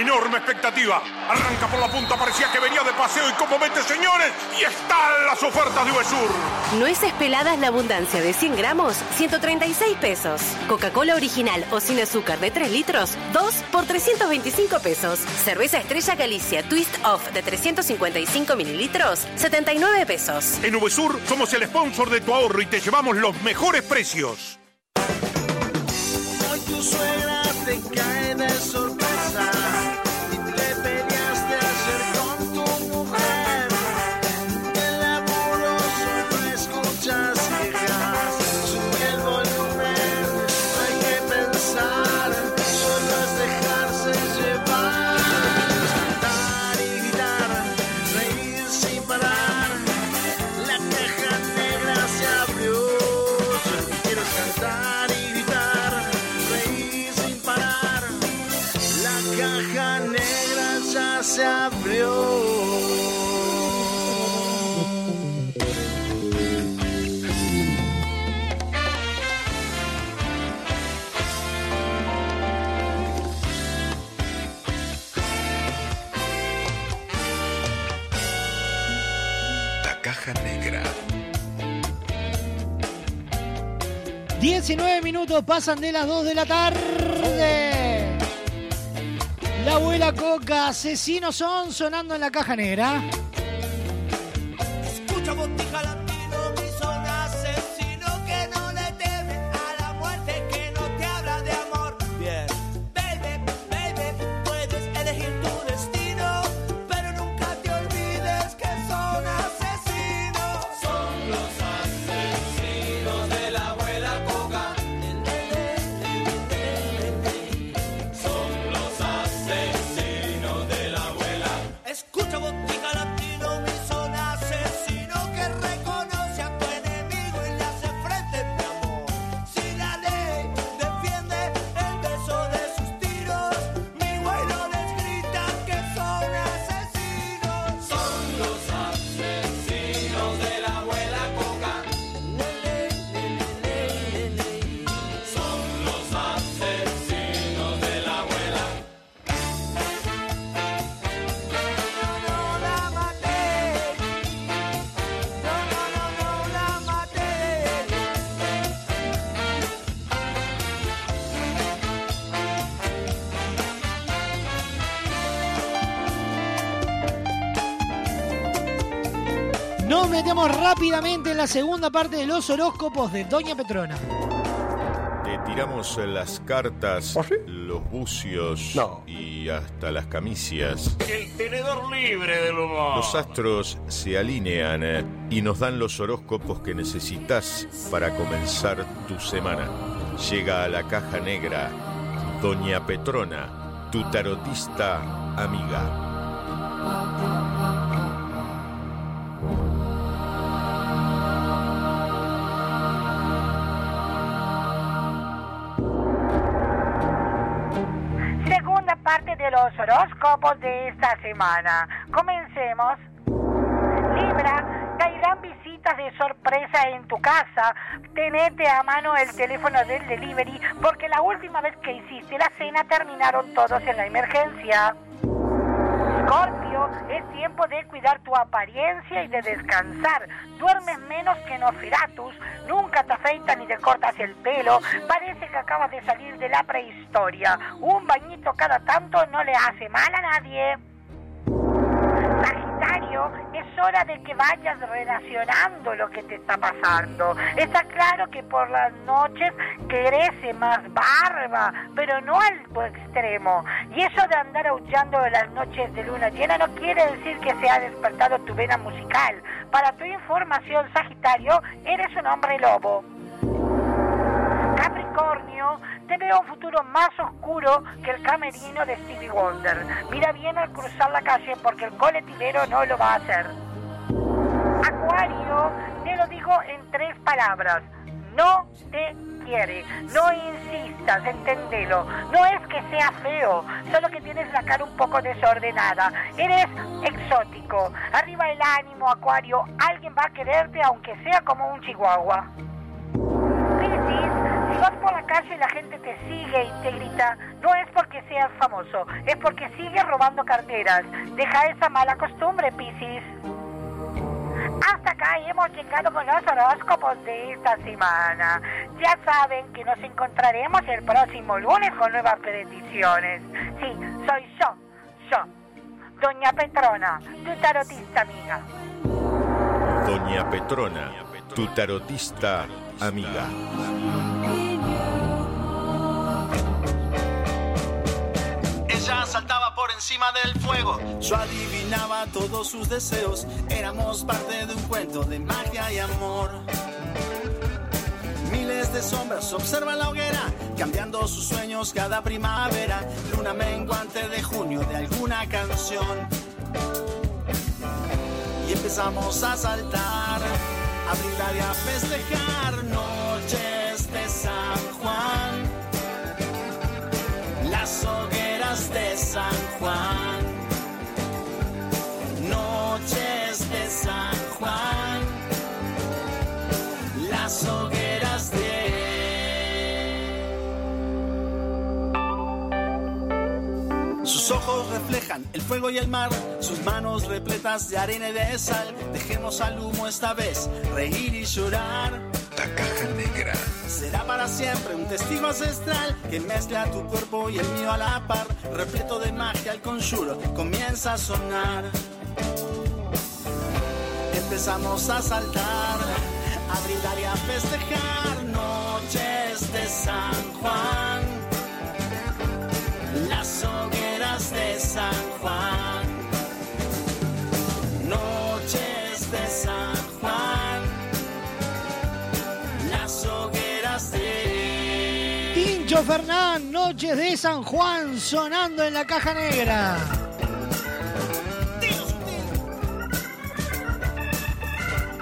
Enorme expectativa. Arranca por la punta, parecía que venía de paseo y como mete, señores, y están las ofertas de Uvesur. Nueces peladas La Abundancia de 100 gramos, 136 pesos. Coca-Cola original o sin azúcar de 3 litros, 2 por 325 pesos. Cerveza Estrella Galicia Twist Off de 355 mililitros, 79 pesos. En Uvesur somos el sponsor de tu ahorro y te llevamos los mejores precios. Hoy tu suegra 19 minutos pasan de las 2 de la tarde. La abuela Coca, asesinos son sonando en la caja negra. Rápidamente en la segunda parte de los horóscopos de Doña Petrona. Te tiramos las cartas, los bucios y hasta las camicias. El tenedor libre del humor. Los astros se alinean eh, y nos dan los horóscopos que necesitas para comenzar tu semana. Llega a la caja negra Doña Petrona, tu tarotista amiga. Los horóscopos de esta semana. Comencemos. Libra, caerán visitas de sorpresa en tu casa. Tenete a mano el teléfono del delivery porque la última vez que hiciste la cena terminaron todos en la emergencia. Es tiempo de cuidar tu apariencia y de descansar. Duermes menos que Nosferatus, nunca te afeitas ni te cortas el pelo. Parece que acabas de salir de la prehistoria. Un bañito cada tanto no le hace mal a nadie. Es hora de que vayas relacionando lo que te está pasando. Está claro que por las noches crece más barba, pero no al extremo. Y eso de andar aullando de las noches de luna llena no quiere decir que se ha despertado tu vena musical. Para tu información, Sagitario, eres un hombre lobo. Capricornio, te veo un futuro más oscuro que el camerino de Stevie Wonder. Mira bien al cruzar la calle porque el coletilero no lo va a hacer. Acuario, te lo digo en tres palabras. No te quiere. No insistas, entendelo. No es que sea feo, solo que tienes la cara un poco desordenada. Eres exótico. Arriba el ánimo, Acuario. Alguien va a quererte aunque sea como un chihuahua. Vas por la calle y la gente te sigue y te grita, no es porque seas famoso, es porque sigues robando carteras. Deja esa mala costumbre, Piscis. Hasta acá hemos llegado con los horóscopos de esta semana. Ya saben que nos encontraremos el próximo lunes con nuevas predicciones. Sí, soy yo, yo, Doña Petrona, tu tarotista amiga. Doña Petrona, tu tarotista amiga. Ella saltaba por encima del fuego. Yo adivinaba todos sus deseos. Éramos parte de un cuento de magia y amor. Miles de sombras observan la hoguera, cambiando sus sueños cada primavera. Luna menguante de junio de alguna canción. Y empezamos a saltar, a brindar y a festejar noches de San Juan. Las hogueras de San Juan. Noches de San Sus ojos reflejan el fuego y el mar, sus manos repletas de arena y de sal. Dejemos al humo esta vez reír y llorar. La caja negra. Será para siempre un testigo ancestral que mezcla tu cuerpo y el mío a la par. Repleto de magia, el conjuro comienza a sonar. Empezamos a saltar, a brindar y a festejar noches de San Juan. San Juan. Noches de San Juan. Las hogueras de... Tincho Fernán, Noches de San Juan, sonando en la caja negra.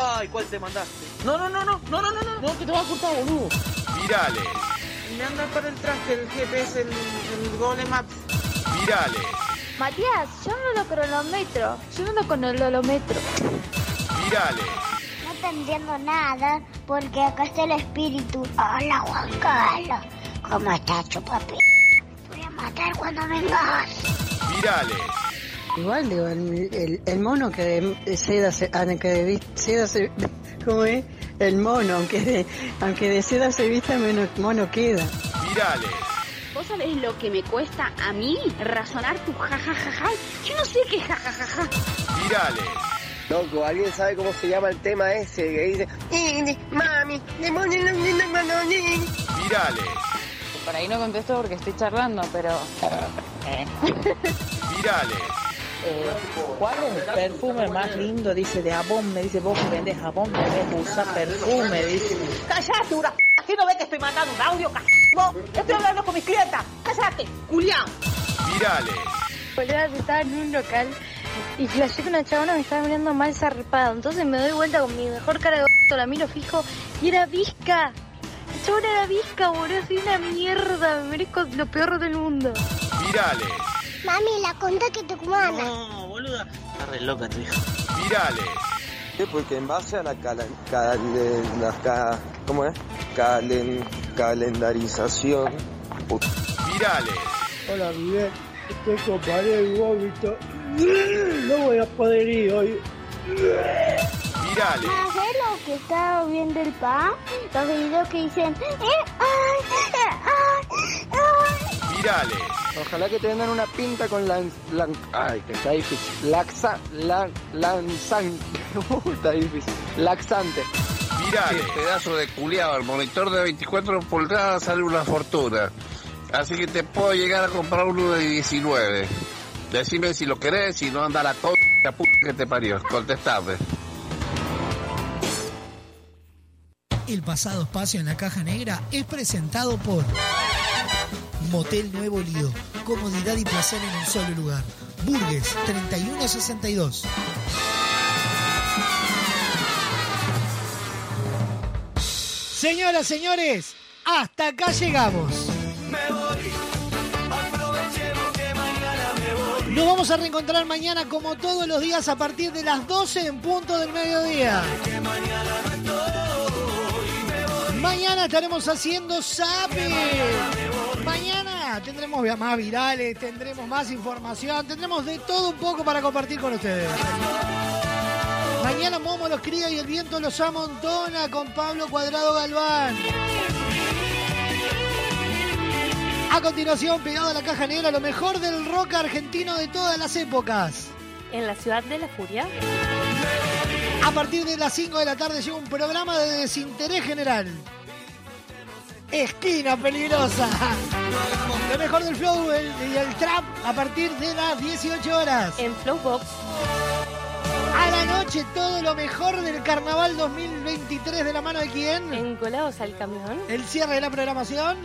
Ay, ¿cuál te mandaste? No, no, no, no, no, no, no, no, no, que te va a cortar, boludo. Virales, Me anda para el traje, el GPS, el, el Google Maps. virales, Matías, yo no lo cronometro, yo no lo cronometro. virales, No te entiendo nada porque acá está el espíritu. Hola Juan Carlos, ¿cómo estás, chupapi? Te voy a matar cuando vengas. virales, Igual, digo, el, el- el mono que de seda se, ah, que de seda se, ¿cómo es? El mono, aunque de, aunque de seda se vista, menos mono queda. virales, ¿Vos sabés lo que me cuesta a mí razonar tu jajajaja? Yo no sé qué jajajaja. virales, Loco, ¿alguien sabe cómo se llama el tema ese que dice "Nini, mami, demonio, no, no, no, no, no". virales, Por ahí no contesto porque estoy charlando, pero... virales, Eh, ¿Cuál es el perfume más lindo? Dice, de jabón. Me dice, vos que vendés jabón, debes usar perfume. Dice, cállate, una p***. ¿Qué no ves que estoy mandando un audio, c***? Estoy hablando con mis clientas. Cállate, Julián. Virales. Estaba en un local y flashé que una chabona me estaba mirando mal zarpado. Entonces me doy vuelta con mi mejor cara de b****, la miro fijo y era visca. La chabona era visca, boludo. Soy una mierda. Me merezco lo peor del mundo. Virales. Mami, la conta que tucumana. No, boluda. Está re loca tu hija. Virales. Sí, porque en base a la, cala, calen- la ca- ¿cómo es? Calen, calendarización. Virales. Hola Miguel, estoy con pared y vómito. No voy a poder ir hoy. Virales. ¿Sabes lo que estaba viendo el pa? Los videos que dicen... "Eh, ay, eh, ay, ay". Virales. Ojalá que te vendan una pinta con lan- ay, que está difícil. Laxa, lan, lanzan, Uh, está difícil. Laxante. Virales. pedazo de culiado, el monitor de 24 pulgadas sale una fortuna. Así que te puedo llegar a comprar uno de 19. Decime si lo querés, si no anda la co- la puta que te parió. Contestame. El pasado espacio en la caja negra es presentado por Motel Nuevo Lido. Comodidad y placer en un solo lugar. Burgues 3162. Señoras, señores, hasta acá llegamos. Nos vamos a reencontrar mañana como todos los días a partir de las 12 en punto del mediodía. Mañana estaremos haciendo Sape. Mañana tendremos más virales, tendremos más información, tendremos de todo un poco para compartir con ustedes. Mañana Momo los cría y el viento los amontona con Pablo Cuadrado Galván. A continuación, pegado a la caja negra, lo mejor del rock argentino de todas las épocas. En la ciudad de la furia. A partir de las 5 de la tarde llega un programa de desinterés general. Esquina peligrosa. Lo mejor del flow el- y el trap a partir de las 18 horas. En Flowbox. A la noche todo lo mejor del carnaval 2023 de la mano de quién? En Colados al Camión. El cierre de la programación.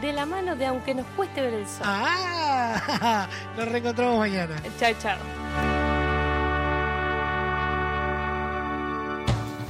De la mano de Aunque nos cueste ver el sol. Ah, nos reencontramos mañana. Chao, chao.